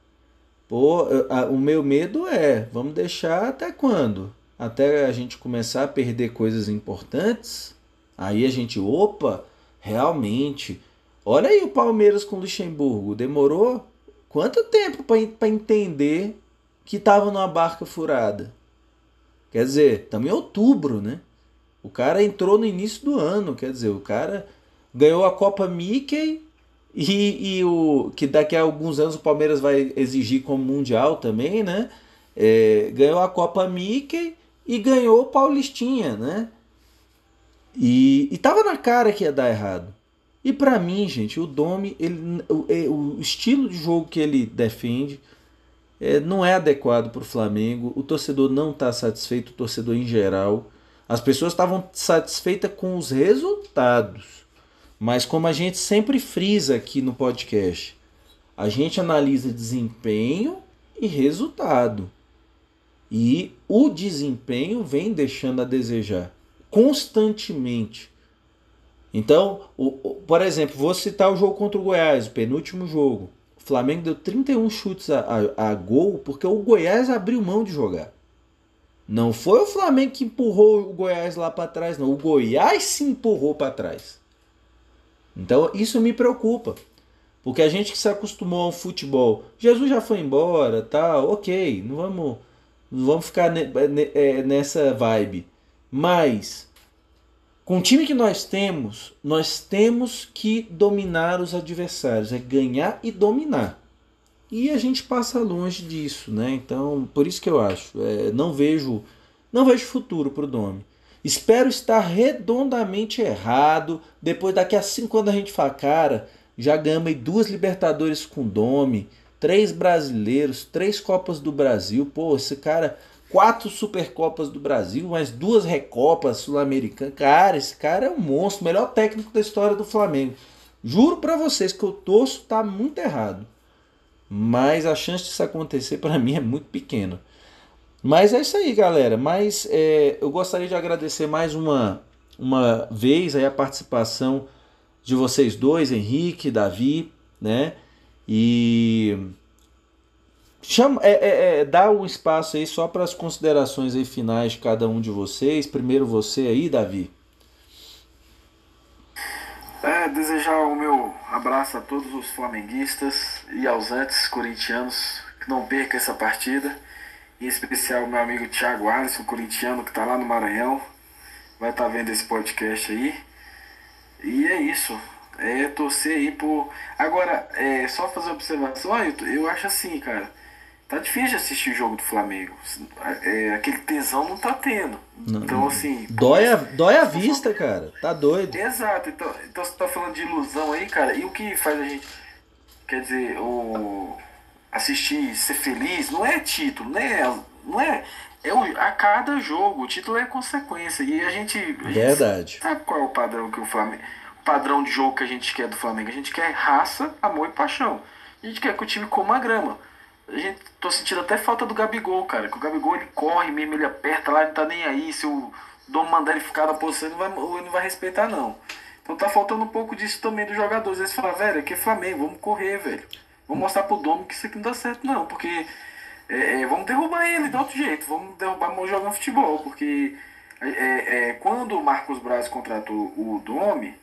Pô, o meu medo é, vamos deixar até quando? Até a gente começar a perder coisas importantes? Aí a gente, opa, Realmente. Olha aí o Palmeiras com o Luxemburgo. Demorou quanto tempo para entender que estava numa barca furada? Quer dizer, também outubro, né? O cara entrou no início do ano, quer dizer, o cara ganhou a Copa Mickey e, e o que daqui a alguns anos o Palmeiras vai exigir como mundial também, né? É, ganhou a Copa Mickey e ganhou o Paulistinha, né? E, e tava na cara que ia dar errado. E para mim, gente, o Domi, ele, o, é, o, estilo de jogo que ele defende é, não é adequado para o Flamengo. O torcedor não está satisfeito, o torcedor em geral. As pessoas estavam satisfeitas com os resultados. Mas como a gente sempre frisa aqui no podcast, a gente analisa desempenho e resultado. E o desempenho vem deixando a desejar constantemente. Então, o, o, por exemplo, vou citar o jogo contra o Goiás, o penúltimo jogo. O Flamengo deu 31 chutes a, a, a gol porque o Goiás abriu mão de jogar. Não foi o Flamengo que empurrou o Goiás lá para trás, não. O Goiás se empurrou para trás. Então isso me preocupa. Porque a gente que se acostumou ao futebol, Jesus já foi embora, tal, ok, não vamos, não vamos ficar é, nessa vibe. Mas, com o time que nós temos, nós temos que dominar os adversários, é ganhar e dominar. E a gente passa longe disso, né? Então, por isso que eu acho, é, não vejo, não vejo futuro para o Domi. Espero estar redondamente errado. Depois, daqui a cinco anos, a gente fala, cara, já ganhamos duas Libertadores com Domi, três brasileiros, três Copas do Brasil. Pô, esse cara quatro Supercopas do Brasil, mais duas Recopas Sul-Americanas. Cara, esse cara é um monstro, melhor técnico da história do Flamengo. Juro para vocês que o torço tá muito errado. Mas a chance disso acontecer para mim é muito pequena. Mas é isso aí, galera. Mas é, eu gostaria de agradecer mais uma, uma vez aí a participação de vocês dois, Henrique, Davi, né? E Chama, é, é, é, dá um espaço aí só para as considerações aí finais de cada um de vocês. Primeiro você aí, Davi. É, desejar o meu abraço a todos os flamenguistas e aos antes corintianos que não percam essa partida. Em especial o meu amigo Thiago Alisson, corintiano, que está lá no Maranhão. Vai estar tá vendo esse podcast aí. E é isso. É torcer aí por. Agora, é só fazer observação. Eu, eu acho assim, cara. Tá difícil de assistir o jogo do Flamengo. É, aquele tesão não tá tendo. Não, então, assim. Dói a, dói a vista, cara. Tá doido. Exato. Então, então você tá falando de ilusão aí, cara. E o que faz a gente. Quer dizer, o. Assistir, ser feliz, não é título, né? Não é. É o, a cada jogo. O título é consequência. E a gente. A Verdade. Gente sabe qual é o padrão que o Flamengo. O padrão de jogo que a gente quer do Flamengo? A gente quer raça, amor e paixão. A gente quer que o time coma a grama. A gente tô sentindo até falta do Gabigol, cara. Que o Gabigol ele corre mesmo, ele aperta lá, ele tá nem aí. Se o dono mandar ele ficar na posição, ele não vai, ele não vai respeitar, não. Então tá faltando um pouco disso também dos jogadores. Eles falam, velho, aqui é Flamengo, vamos correr, velho. Vamos mostrar pro dono que isso aqui não dá certo, não. Porque é, é, vamos derrubar ele de outro jeito. Vamos derrubar jogando futebol. Porque é, é, quando o Marcos Braz contratou o Domi,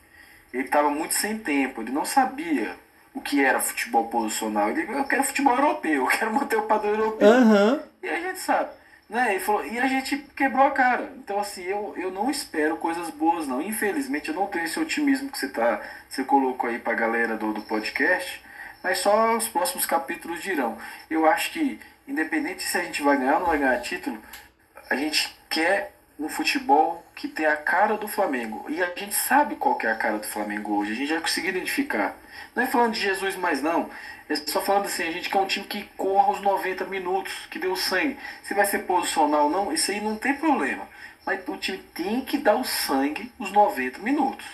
ele tava muito sem tempo. Ele não sabia o que era futebol posicional. Ele eu quero futebol europeu, eu quero manter o padrão europeu. Uhum. E a gente sabe. Né? Ele falou, e a gente quebrou a cara. Então, assim, eu, eu não espero coisas boas, não. Infelizmente, eu não tenho esse otimismo que você, tá, você colocou aí pra galera do, do podcast. Mas só os próximos capítulos dirão. Eu acho que, independente se a gente vai ganhar ou não vai ganhar título, a gente quer um futebol que tem a cara do Flamengo. E a gente sabe qual que é a cara do Flamengo hoje. A gente já conseguiu identificar. Não é falando de Jesus mais não. É só falando assim, a gente quer um time que corra os 90 minutos, que dê o sangue. Se vai ser posicional ou não, isso aí não tem problema. Mas o time tem que dar o sangue os 90 minutos.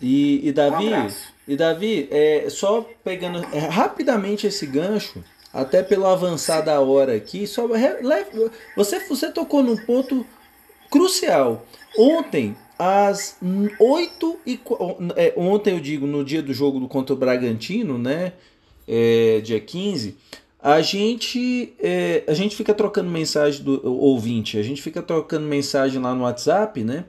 E, e Davi, um e Davi, é, só pegando é, rapidamente esse gancho, até pelo avançar da hora aqui, só você, você tocou num ponto crucial. Ontem, às 8 e é, ontem eu digo no dia do jogo do contra o Bragantino, né? É, dia 15, a gente é, a gente fica trocando mensagem do ouvinte, a gente fica trocando mensagem lá no WhatsApp, né?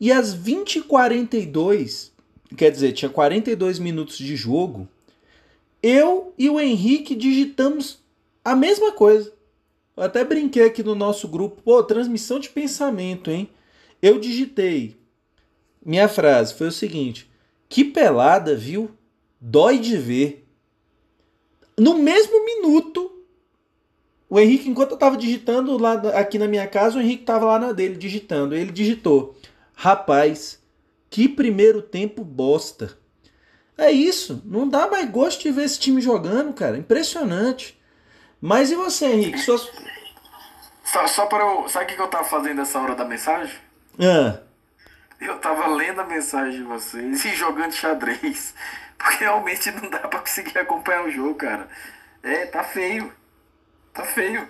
E às 20h42, quer dizer, tinha 42 minutos de jogo, eu e o Henrique digitamos a mesma coisa. Eu até brinquei aqui no nosso grupo, pô, transmissão de pensamento, hein? Eu digitei. Minha frase foi o seguinte: Que pelada, viu? Dói de ver. No mesmo minuto, o Henrique, enquanto eu tava digitando lá aqui na minha casa, o Henrique tava lá na dele digitando. Ele digitou: Rapaz, que primeiro tempo bosta. É isso, não dá mais gosto de ver esse time jogando, cara. Impressionante. Mas e você, Henrique? Suas... Só, só para eu. Sabe o que eu tava fazendo nessa hora da mensagem? Ah. Eu tava lendo a mensagem de vocês e jogando xadrez. Porque realmente não dá pra conseguir acompanhar o jogo, cara. É, tá feio. Tá feio.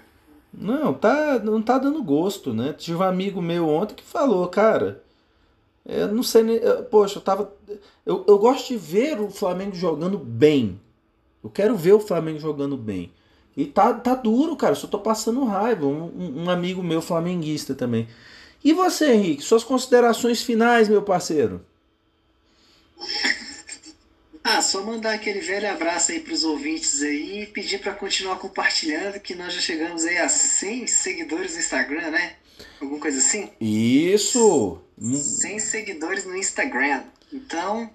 Não, tá, não tá dando gosto, né? Tive um amigo meu ontem que falou, cara. Eu não sei nem. Poxa, eu tava. Eu, eu gosto de ver o Flamengo jogando bem. Eu quero ver o Flamengo jogando bem. E tá, tá duro, cara. Só tô passando raiva. Um, um amigo meu flamenguista também. E você, Henrique, suas considerações finais, meu parceiro? Ah, só mandar aquele velho abraço aí para os ouvintes aí e pedir para continuar compartilhando, que nós já chegamos aí a 100 seguidores no Instagram, né? Alguma coisa assim? Isso! 100 seguidores no Instagram. Então,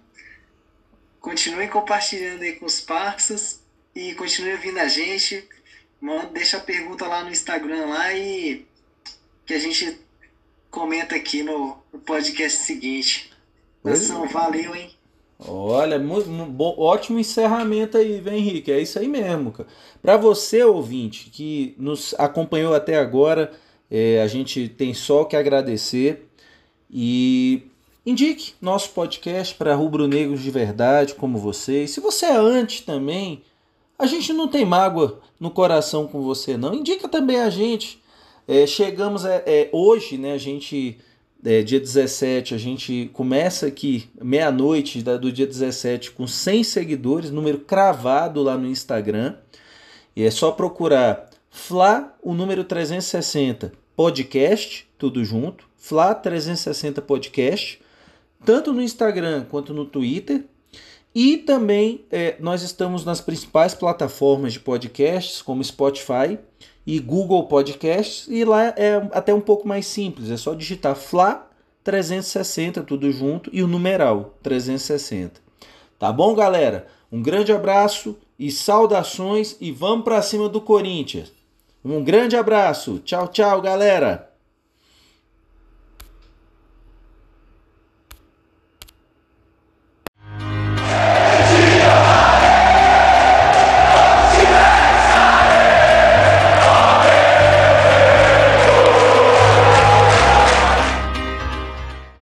continuem compartilhando aí com os parceiros e continue ouvindo a gente. Manda, deixa a pergunta lá no Instagram lá e que a gente comenta aqui no, no podcast seguinte. Nação, valeu, hein? Olha, ótimo encerramento aí, vem Henrique. É isso aí mesmo, cara. Para você, ouvinte, que nos acompanhou até agora, é, a gente tem só que agradecer e indique nosso podcast para rubro-negros de verdade, como vocês. Se você é antes também, a gente não tem mágoa no coração com você, não. Indica também a gente. É, chegamos a, é, hoje, né? A gente, é, dia 17, a gente começa aqui, meia-noite do dia 17, com 100 seguidores, número cravado lá no Instagram. E é só procurar Fla, o número 360 podcast, tudo junto. Fla 360 podcast, tanto no Instagram quanto no Twitter. E também é, nós estamos nas principais plataformas de podcasts, como Spotify e Google Podcasts, e lá é até um pouco mais simples, é só digitar Fla 360, tudo junto, e o numeral 360. Tá bom, galera? Um grande abraço e saudações e vamos para cima do Corinthians. Um grande abraço. Tchau, tchau, galera.